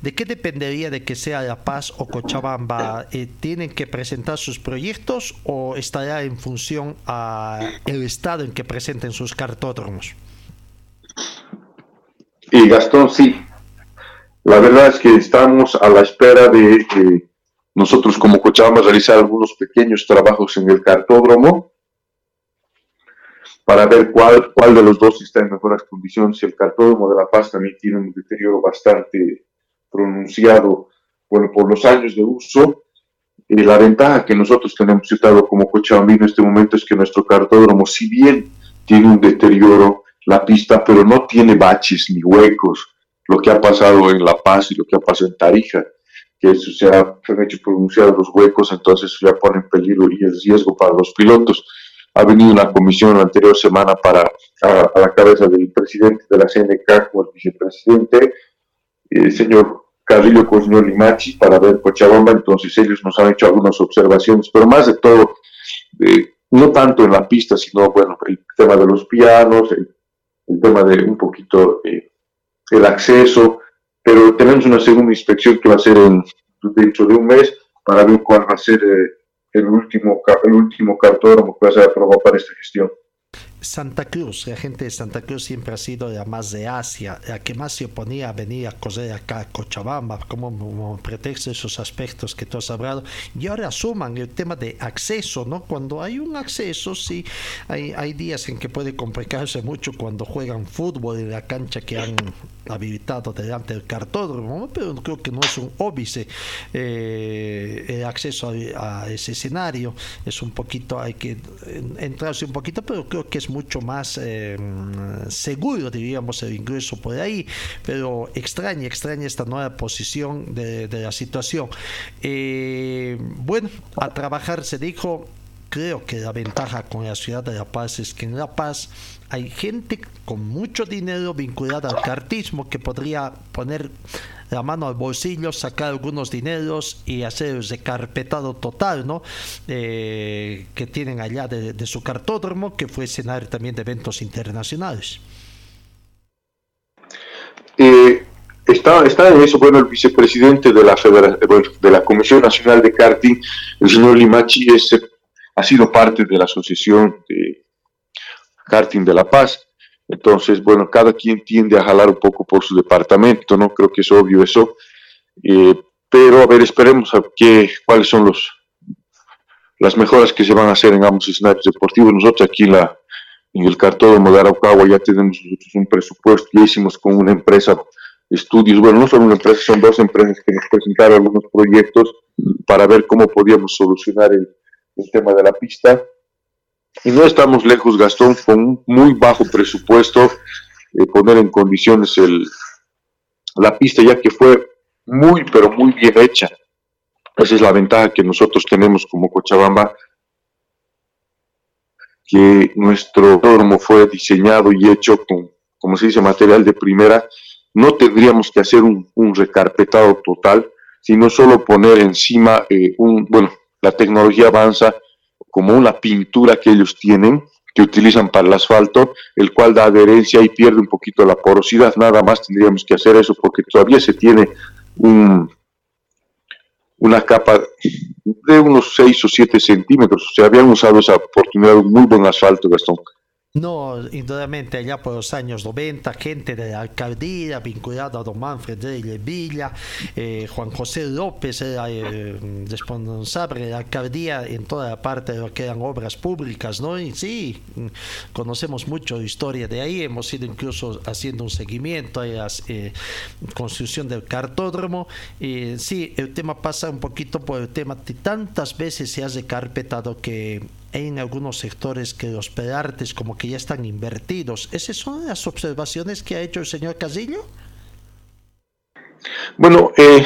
¿De qué dependería de que sea La Paz o Cochabamba? Eh, ¿Tienen que presentar sus proyectos o estará en función al estado en que presenten sus cartódromos? Y Gastón, sí. La verdad es que estamos a la espera de nosotros como Cochabamba realizar algunos pequeños trabajos en el cartódromo para ver cuál, cuál de los dos está en mejores condiciones. El cartódromo de La Paz también tiene un deterioro bastante pronunciado bueno, por los años de uso. Y la ventaja que nosotros tenemos citado como Cochabamba en este momento es que nuestro cartódromo, si bien tiene un deterioro, la pista, pero no tiene baches ni huecos, lo que ha pasado en La Paz y lo que ha pasado en Tarija, que eso se, ha, han hecho pronunciados los huecos, entonces ya pone en peligro y el riesgo para los pilotos. Ha venido una comisión la anterior semana para, a, la cabeza del presidente de la CNK como el vicepresidente, el señor Carrillo con el señor Limachi, para ver Cochabamba, entonces ellos nos han hecho algunas observaciones, pero más de todo, eh, no tanto en la pista, sino, bueno, el tema de los pianos, el, tema de un poquito eh, el acceso, pero tenemos una segunda inspección que va a ser en, dentro de un mes para ver cuál va a ser eh, el último el último cartódromo que va a ser aprobado para esta gestión. Santa Cruz, la gente de Santa Cruz siempre ha sido la más de Asia, la que más se oponía a venir a correr acá a Cochabamba, como, pretexto esos aspectos que tú has hablado, y ahora asuman el tema de acceso, ¿no? Cuando hay un acceso, sí, hay, hay días en que puede complicarse mucho cuando juegan fútbol en la cancha que han habilitado delante del cartódromo, pero creo que no es un óbice eh, el acceso a, ese escenario, es un poquito, hay que entrarse un poquito, pero creo que es mucho más eh, seguro, diríamos, el ingreso por ahí, pero extraña, extraña esta nueva posición de, la situación. Eh, bueno, a trabajar se dijo, creo que la ventaja con la ciudad de La Paz es que en La Paz hay gente con mucho dinero vinculada al cartismo que podría poner la mano al bolsillo, sacar algunos dineros y hacer el recarpetado total, ¿no? Eh, que tienen allá de, su cartódromo, que fue escenario también de eventos internacionales. Eh, está, está en eso, bueno, el vicepresidente de la, de la Comisión Nacional de Karting, el señor Limachi, ha sido parte de la Asociación de Karting de La Paz. Entonces, bueno, cada quien tiende a jalar un poco por su departamento, ¿no? Creo que es obvio eso. Eh, pero, a ver, esperemos a qué, cuáles son los, las mejoras que se van a hacer en ambos escenarios deportivos. Nosotros aquí en, la, en el cartódromo de Araucagua ya tenemos un presupuesto, ya hicimos con una empresa estudios, bueno, no solo una empresa, son dos empresas que nos presentaron algunos proyectos para ver cómo podíamos solucionar el tema de la pista y no estamos lejos, Gastón, con un muy bajo presupuesto, de poner en condiciones el, la pista, ya que fue muy, pero muy bien hecha. Esa es la ventaja que nosotros tenemos como Cochabamba, que nuestro autódromo fue diseñado y hecho con, como se dice, material de primera. No tendríamos que hacer un, recarpetado total, sino solo poner encima eh, un, bueno, la tecnología avanza como una pintura que ellos tienen, que utilizan para el asfalto, el cual da adherencia y pierde un poquito la porosidad. Nada más tendríamos que hacer eso porque todavía se tiene un, una capa de unos 6 o 7 centímetros. O sea, habían usado esa oportunidad, un muy buen asfalto, Gastón. No, indudablemente allá por los años 90, gente de la alcaldía vinculada a don Manfred de Villa, eh, Juan José López el responsable de la alcaldía en toda la parte de lo que eran obras públicas, ¿no? Y sí, conocemos mucho historia de ahí, hemos ido incluso haciendo un seguimiento a la eh, construcción del cartódromo. Sí, el tema pasa un poquito por el tema de tantas veces se ha recarpetado que en algunos sectores que los pedartes como que ya están invertidos. ¿Esas son las observaciones que ha hecho el señor Casillo? Bueno, eh,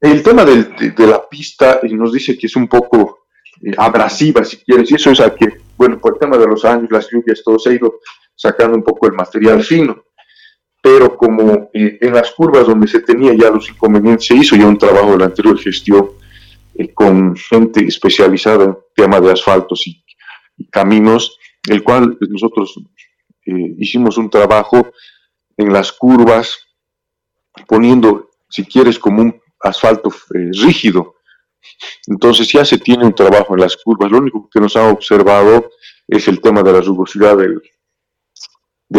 el tema de, la pista eh, nos dice que es un poco eh, abrasiva, si quieres, y eso es a que, bueno, por el tema de los años, las lluvias, todo se ha ido sacando un poco el material fino. Pero como en las curvas donde se tenía ya los inconvenientes, se hizo ya un trabajo de la anterior gestión eh, con gente especializada en tema de asfaltos y, caminos, el cual nosotros eh, hicimos un trabajo en las curvas, poniendo, si quieres, como un asfalto eh, rígido. Entonces ya se tiene un trabajo en las curvas. Lo único que nos ha observado es el tema de la rugosidad del,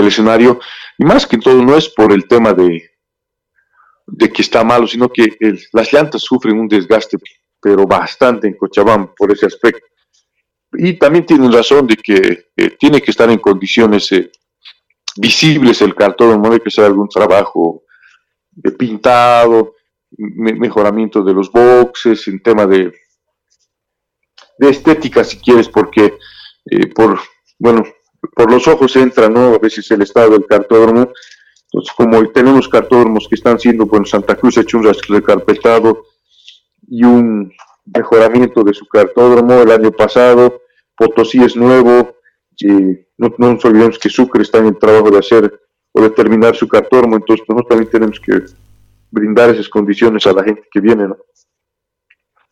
escenario. Y más que todo no es por el tema de que está malo, sino que las llantas sufren un desgaste pero bastante en Cochabamba por ese aspecto. Y también tienen razón de que eh, tiene que estar en condiciones eh, visibles el cartón, no hay que hacer algún trabajo de pintado, mejoramiento de los boxes, en tema de, de estética si quieres, porque eh, por, bueno, por los ojos entra, ¿no? A veces el estado del cartódromo. Entonces, como tenemos cartódromos que están siendo, bueno, Santa Cruz ha hecho un recarpetado y un mejoramiento de su cartódromo el año pasado, Potosí es nuevo, no, no nos olvidemos que Sucre está en el trabajo de hacer o de terminar su cartódromo, entonces nosotros también tenemos que brindar esas condiciones a la gente que viene, ¿no?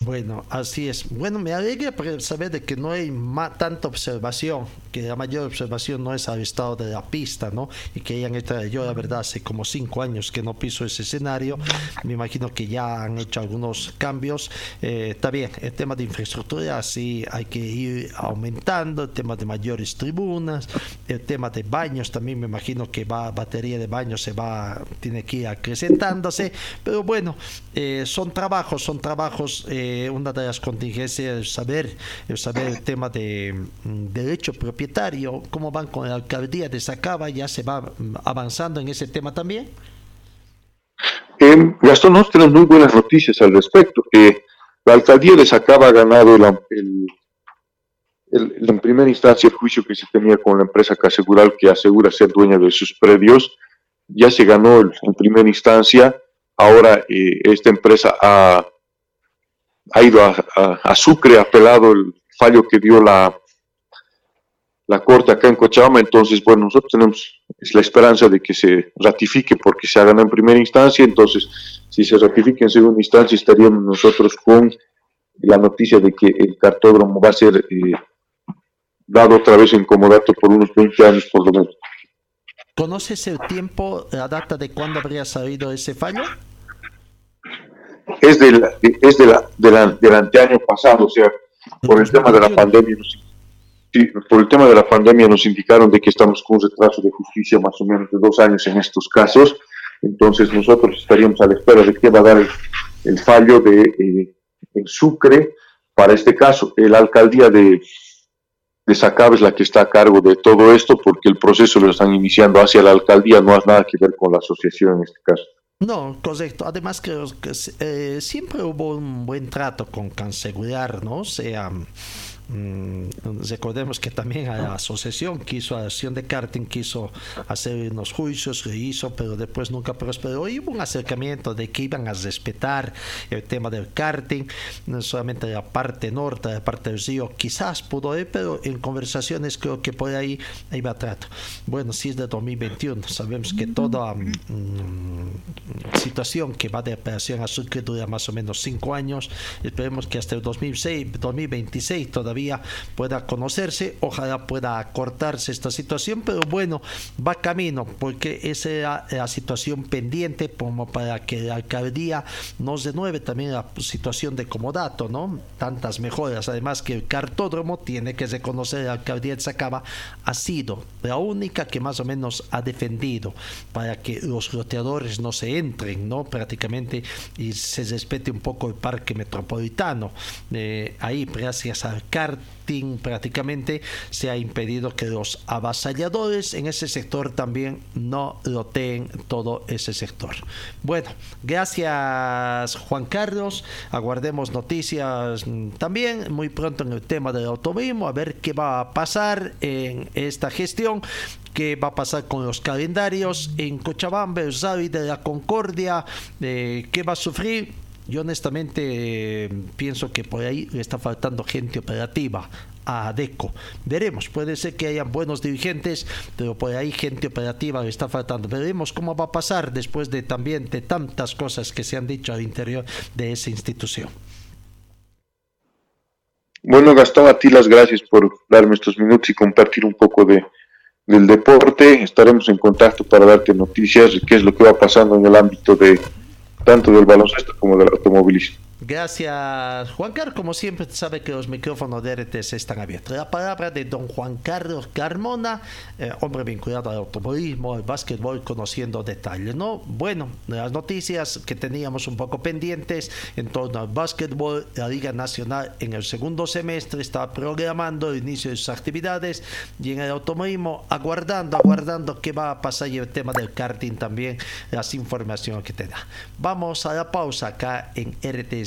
Bueno, así es. Bueno, me alegra saber de que no hay tanta observación, que la mayor observación no es al estado de la pista, ¿no? Y que hayan hecho, yo la verdad hace como cinco años que no piso ese escenario, me imagino que ya han hecho algunos cambios. Eh, está bien, el tema de infraestructura sí hay que ir aumentando, el tema de mayores tribunas, el tema de baños también me imagino que va batería de baños se va, tiene que ir acrecentándose, pero bueno, eh, son trabajos, son trabajos. Eh, una de las contingencias es saber, el saber el tema de mm, derecho propietario, cómo van con la alcaldía de Sacaba, ya se va mm, avanzando en ese tema también. Eh, Gastón, nosotros tenemos muy buenas noticias al respecto. que la alcaldía de Sacaba ha ganado el, en primera instancia el juicio que se tenía con la empresa Casegural que asegura ser dueña de sus predios. Ya se ganó en primera instancia. Ahora eh, esta empresa ha ha ido a, Sucre, ha apelado el fallo que dio la, la Corte acá en Cochabamba, entonces, bueno, nosotros tenemos la esperanza de que se ratifique porque se hagan en primera instancia, entonces, si se ratifique en segunda instancia, estaríamos nosotros con la noticia de que el cartódromo va a ser eh, dado otra vez en comodato por unos 20 años por lo menos. ¿Conoces el tiempo, la data de cuándo habría salido ese fallo? Es, del, es de la, del anteaño pasado, o sea, por el tema de la pandemia, nos, por el tema de la pandemia nos indicaron de que estamos con un retraso de justicia más o menos de dos años en estos casos, entonces nosotros estaríamos a la espera de que va a dar el, fallo de eh, Sucre para este caso. La alcaldía de, de Sacab es la que está a cargo de todo esto porque el proceso lo están iniciando hacia la alcaldía, no ha nada que ver con la asociación en este caso. No, correcto. Además creo que eh, siempre hubo un buen trato con Cansegurar, ¿no? O sea, recordemos que también la asociación quiso, la asociación de karting quiso hacer unos juicios, hizo, pero después nunca prosperó. Y hubo un acercamiento de que iban a respetar el tema del karting, no solamente la parte norte, la parte del río, quizás pudo ir, pero en conversaciones creo que por ahí iba a trato. Bueno, si es de 2021, sabemos que toda mm, situación que va de operación a que dura más o menos cinco años, esperemos que hasta el 2006, 2026 todavía pueda conocerse, ojalá pueda acortarse esta situación, pero bueno, va camino, porque esa era la situación pendiente como para que la alcaldía nos denueve también la situación de comodato, ¿no? Tantas mejoras, además que el cartódromo tiene que reconocer la alcaldía de Sacaba ha sido la única que más o menos ha defendido para que los roteadores no se entren, ¿no? Prácticamente y se respete un poco el parque metropolitano. Eh, ahí, gracias al prácticamente se ha impedido que los avasalladores en ese sector también no loteen todo ese sector. Bueno, gracias Juan Carlos, aguardemos noticias también muy pronto en el tema del automovilismo, a ver qué va a pasar en esta gestión qué va a pasar con los calendarios en Cochabamba, el de la Concordia, eh, qué va a sufrir yo honestamente eh, pienso que por ahí le está faltando gente operativa a ADECO. Veremos, puede ser que hayan buenos dirigentes, pero por ahí gente operativa le está faltando. Veremos cómo va a pasar después de también de tantas cosas que se han dicho al interior de esa institución. Bueno, Gastón, a ti las gracias por darme estos minutos y compartir un poco de, del deporte. Estaremos en contacto para darte noticias de qué es lo que va pasando en el ámbito de tanto del baloncesto como del automovilismo. Gracias, Juan Carlos. Como siempre, sabe que los micrófonos de RTS están abiertos. La palabra de don Juan Carlos Carmona, eh, hombre vinculado al automovilismo, al básquetbol, conociendo detalles. ¿no? Bueno, las noticias que teníamos un poco pendientes en torno al básquetbol, la Liga Nacional en el segundo semestre está programando el inicio de sus actividades y en el automovilismo aguardando, aguardando qué va a pasar y el tema del karting también, las informaciones que te da. Vamos a la pausa acá en RTS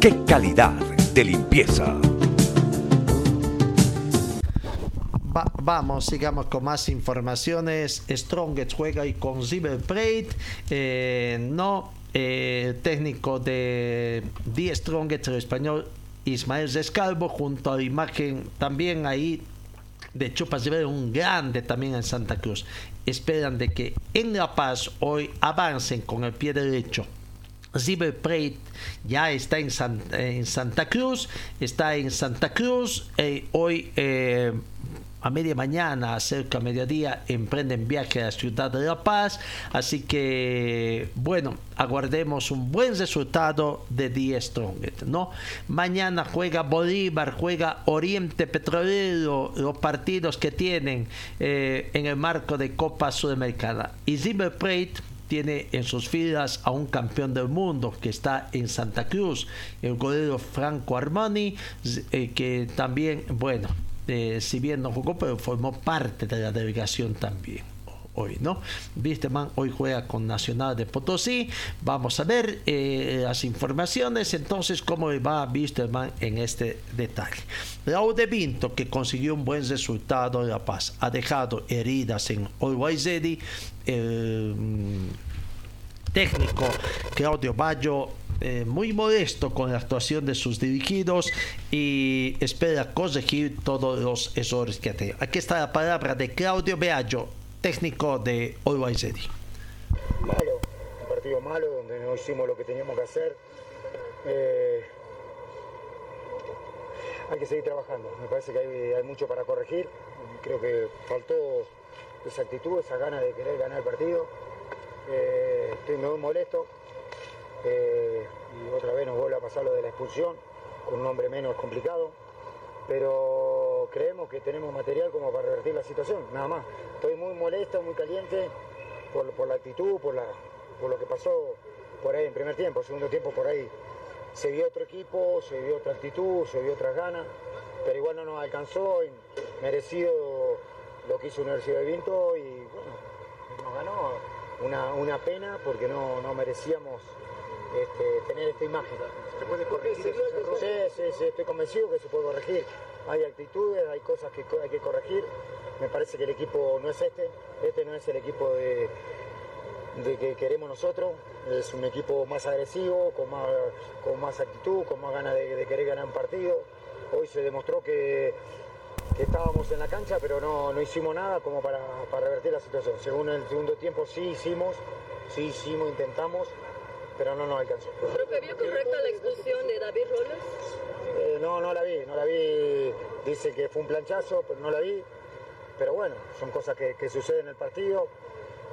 ¡Qué calidad de limpieza! Va- vamos, sigamos con más informaciones. Strongest juega y con Ziver Plate. Eh, no, eh, técnico de The Strongest, el español Ismael Descalvo, junto a la imagen también ahí de Chupas Rivera, un grande también en Santa Cruz. Esperan de que en La Paz hoy avancen con el pie derecho. Plate ya está en, San- en Santa Cruz, está en Santa Cruz. eh, hoy eh, a media mañana, cerca de mediodía, emprenden viaje a la ciudad de La Paz. Así que, bueno, aguardemos un buen resultado de The Strongest, ¿no? Mañana juega Bolívar, juega Oriente Petrolero, los partidos que tienen eh, en el marco de Copa Sudamericana. Y Plate tiene en sus filas a un campeón del mundo que está en Santa Cruz, el golero Franco Armani, eh, que también, bueno, eh, si bien no jugó, pero formó parte de la delegación también. Hoy, ¿no? Wisterman hoy juega con Nacional de Potosí. Vamos a ver eh, las informaciones. Entonces, cómo va Wisterman en este detalle. Raúl de Vinto, que consiguió un buen resultado en La Paz, ha dejado heridas en Ready. El técnico Claudio Bayo eh, muy modesto con la actuación de sus dirigidos y espera corregir todos los errores que ha tenido. Aquí está la palabra de Claudio Beallo, técnico de Always Ready. malo, un partido malo donde no hicimos lo que teníamos que hacer. Eh, hay que seguir trabajando, me parece que hay, mucho para corregir. Creo que faltó esa actitud, esa gana de querer ganar el partido. Eh, estoy muy molesto eh, y otra vez nos vuelve a pasar lo de la expulsión, con un hombre menos complicado, pero creemos que tenemos material como para revertir la situación, nada más. Estoy muy molesto, muy caliente por, por la actitud, por, la, por lo que pasó por ahí en primer tiempo, segundo tiempo por ahí. Se vio otro equipo, se vio otra actitud, se vio otras ganas, pero igual no nos alcanzó, y merecido lo que hizo Universidad de Vinto y bueno, nos ganó una, una pena porque no, no merecíamos este, tener esta imagen. ¿Se puede corregir eso? Sí, sí, sí, estoy convencido que se puede corregir. Hay actitudes, hay cosas que hay que corregir. Me parece que el equipo no es este, este no es el equipo de, de que queremos nosotros. Es un equipo más agresivo, con más, con más actitud, con más ganas de, de querer ganar un partido. Hoy se demostró que, que estábamos en la cancha, pero no, no hicimos nada como para, para revertir la situación. Según el segundo tiempo sí hicimos, sí hicimos, intentamos, pero no nos alcanzó. Profe, ¿vio correcta la expulsión de David Robles? Eh, no, no la vi, no la vi. Dice que fue un planchazo, pero no la vi. Pero bueno, son cosas que, que suceden en el partido.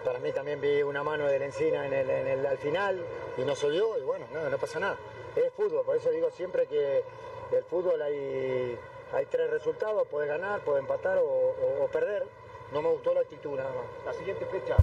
Para mí también vi una mano de la encina en el, en el- al final y no se vio y bueno, no, no pasa nada. Es fútbol, por eso digo siempre que el fútbol hay, hay tres resultados, puedes ganar, puedes empatar o, o- o perder. No me gustó la actitud nada más. La siguiente fecha.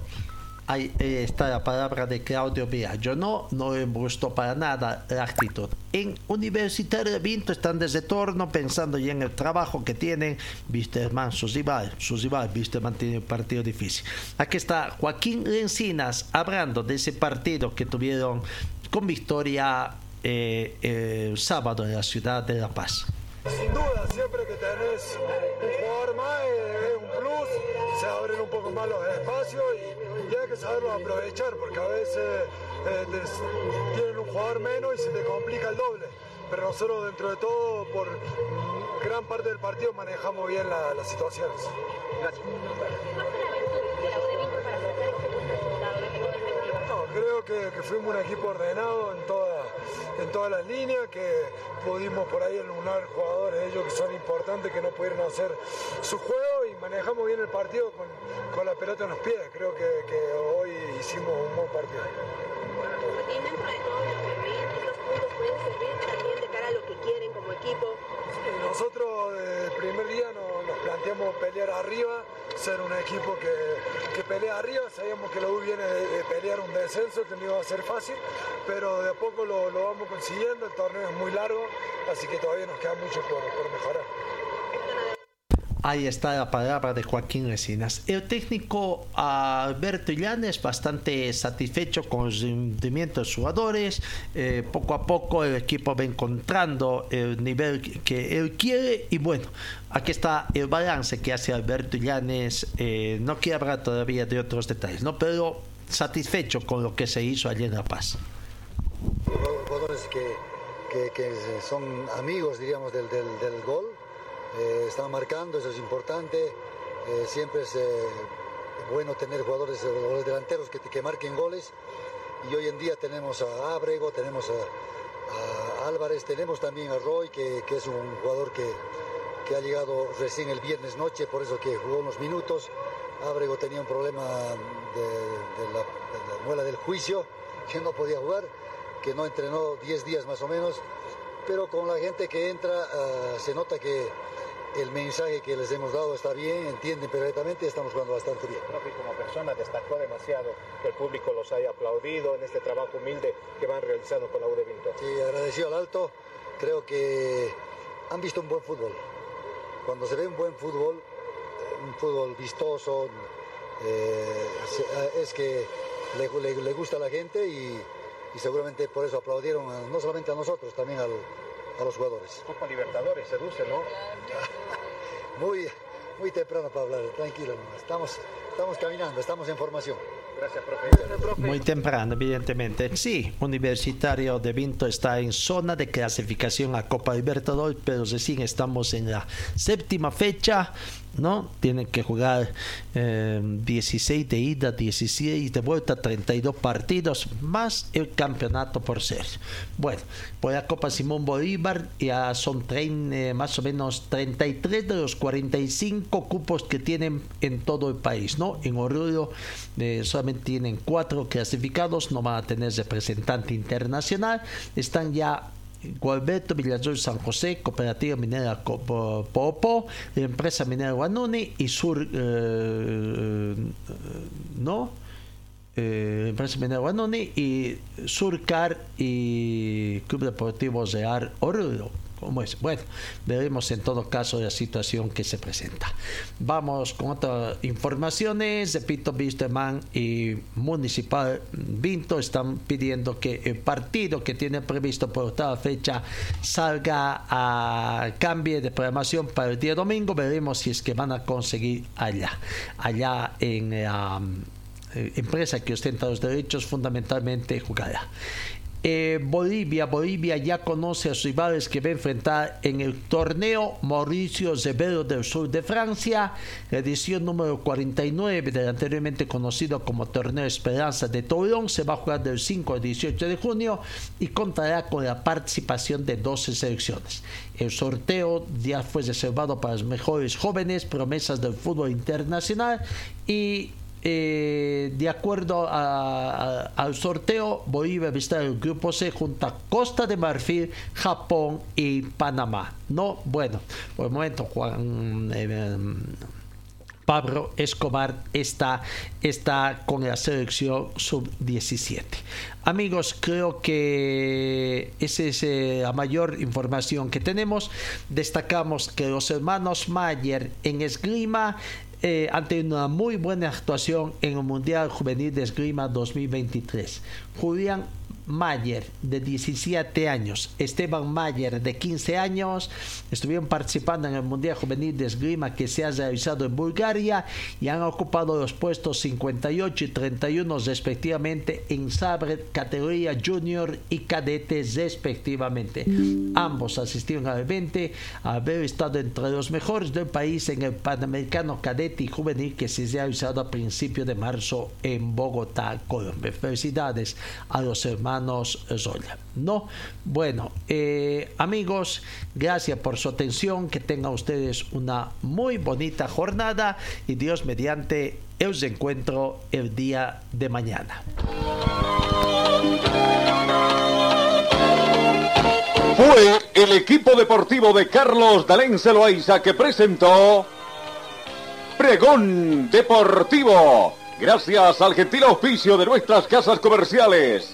Ahí está la palabra de Claudio Beallo. No, no me gustó para nada la actitud. En Universitario de Vinto están de retorno pensando ya en el trabajo que tienen. Wisterman, su rival, su rival, Wisterman tiene un partido difícil. Aquí está Joaquín Lencinas hablando de ese partido que tuvieron con victoria eh, el sábado en la ciudad de La Paz. Sin duda, siempre que tenés un jugador más eh, es un plus, se abren un poco más los espacios y, y hay que saberlo aprovechar porque a veces eh, tienen un jugador menos y se te complica el doble. Pero nosotros dentro de todo, por gran parte del partido manejamos bien la- las situaciones. No, creo que, fuimos un equipo ordenado en, toda, en todas las líneas, que pudimos por ahí alunar jugadores ellos que son importantes, que no pudieron hacer su juego y manejamos bien el partido con, con la pelota en los pies. Creo que hoy hicimos un buen partido. Y dentro de todo lo que ven, estos puntos pueden servir también de cara a lo que quieren como equipo. Nosotros desde el primer día no- nos planteamos pelear arriba, ser un equipo que, que pelea arriba. Sabíamos que la U viene de, pelear un descenso, que no iba a ser fácil, pero de a poco lo, lo vamos consiguiendo. El torneo es muy largo, así que todavía nos queda mucho por mejorar. Ahí está la palabra de Joaquín Resinas. El técnico Alberto Illanes bastante satisfecho con los rendimientos de los jugadores. Eh, poco a poco el equipo va encontrando el nivel que él quiere. Y bueno, aquí está el balance que hace Alberto Illanes. Eh, no quiero hablar todavía de otros detalles, ¿no? pero satisfecho con lo que se hizo allí en La Paz. Jugadores que, que, que son amigos, diríamos, del, del, del gol eh, marcando, eso es importante. Eh, siempre es eh, bueno tener jugadores, jugadores delanteros que, que, marquen goles. Y hoy en día tenemos a Abrego, tenemos a, Álvarez, tenemos también a Roy, que, que es un jugador que, que, ha llegado recién el viernes noche, por eso que jugó unos minutos. Abrego tenía un problema de, la, muela del juicio, que no podía jugar, que no entrenó 10 días más o menos. Pero con la gente que entra uh, se nota que, el mensaje que les hemos dado está bien, entienden perfectamente estamos jugando bastante bien. Profe, como persona destacó demasiado que el público los haya aplaudido en este trabajo humilde que van realizando con la U de Vinto. Sí, agradecido al alto, creo que han visto un buen fútbol. Cuando se ve un buen fútbol, un fútbol vistoso, eh, es que le, le, le, gusta a la gente y, y seguramente por eso aplaudieron a, no solamente a nosotros, también al, a los jugadores. Copa Libertadores, seduce, ¿no? muy, muy temprano para hablar, tranquilo nomás. Estamos, estamos caminando, estamos en formación. Gracias, profe. Muy temprano, evidentemente. Sí, Universitario de Vinto está en zona de clasificación a Copa Libertadores, pero recién estamos en la séptima fecha. ¿No? Tienen que jugar eh, 16 de ida, 16 de vuelta, 32 partidos, más el campeonato por ser. Bueno, por la Copa Simón Bolívar ya son 30, eh, más o menos 33 de los 45 cupos que tienen en todo el país, ¿no? En Oruro eh, solamente tienen cuatro clasificados, no van a tener representante internacional, están ya Gualberto Villazón San José, Cooperativa Minera Popo, Empresa Minera Guanuni y Sur, eh, ¿no? Eh, Empresa Minera Guanuni y Surcar y Club Deportivo Real Oruro como es. Bueno, veremos en todo caso la situación que se presenta. Vamos con otras informaciones. Repito, Bisteman y Municipal Vinto están pidiendo que el partido que tiene previsto por octava fecha salga a cambio de programación para el día domingo. Veremos si es que van a conseguir allá. Allá en la eh, empresa que ostenta los derechos fundamentalmente jugará. Eh, Bolivia, Bolivia ya conoce a sus rivales que va a enfrentar en el torneo Mauricio Zebero del sur de Francia, la edición número 49 del anteriormente conocido como Torneo Esperanza de Toulon, se va a jugar del 5 al 18 de junio y contará con la participación de 12 selecciones. El sorteo ya fue reservado para los mejores jóvenes, promesas del fútbol internacional y eh, de acuerdo al sorteo, Bolivia a estar el grupo C junto a Costa de Marfil, Japón y Panamá. No, bueno, por el momento Juan eh, Pablo Escobar está, está con la selección sub-17. Amigos, creo que esa es eh, la mayor información que tenemos. Destacamos que los hermanos Mayer en esgrima eh, ante una muy buena actuación en el Mundial Juvenil de Esgrima 2023. Julián Mayer, de 17 años, Esteban Mayer, de 15 años, estuvieron participando en el Mundial Juvenil de Esgrima que se ha realizado en Bulgaria y han ocupado los puestos 58 y 31 respectivamente en sabre, categoría junior y cadete respectivamente. Ambos asistieron al evento, haber estado entre los mejores del país en el Panamericano Cadete y Juvenil que se ha realizado a principios de marzo en Bogotá, Colombia. Felicidades a los Zoya. No, bueno, eh, amigos, gracias por su atención, que tengan ustedes una muy bonita jornada y Dios mediante, os encuentro el día de mañana. Fue el equipo deportivo de Carlos Dalén Celoaiza que presentó Pregón Deportivo. Gracias al gentil auspicio de nuestras casas comerciales.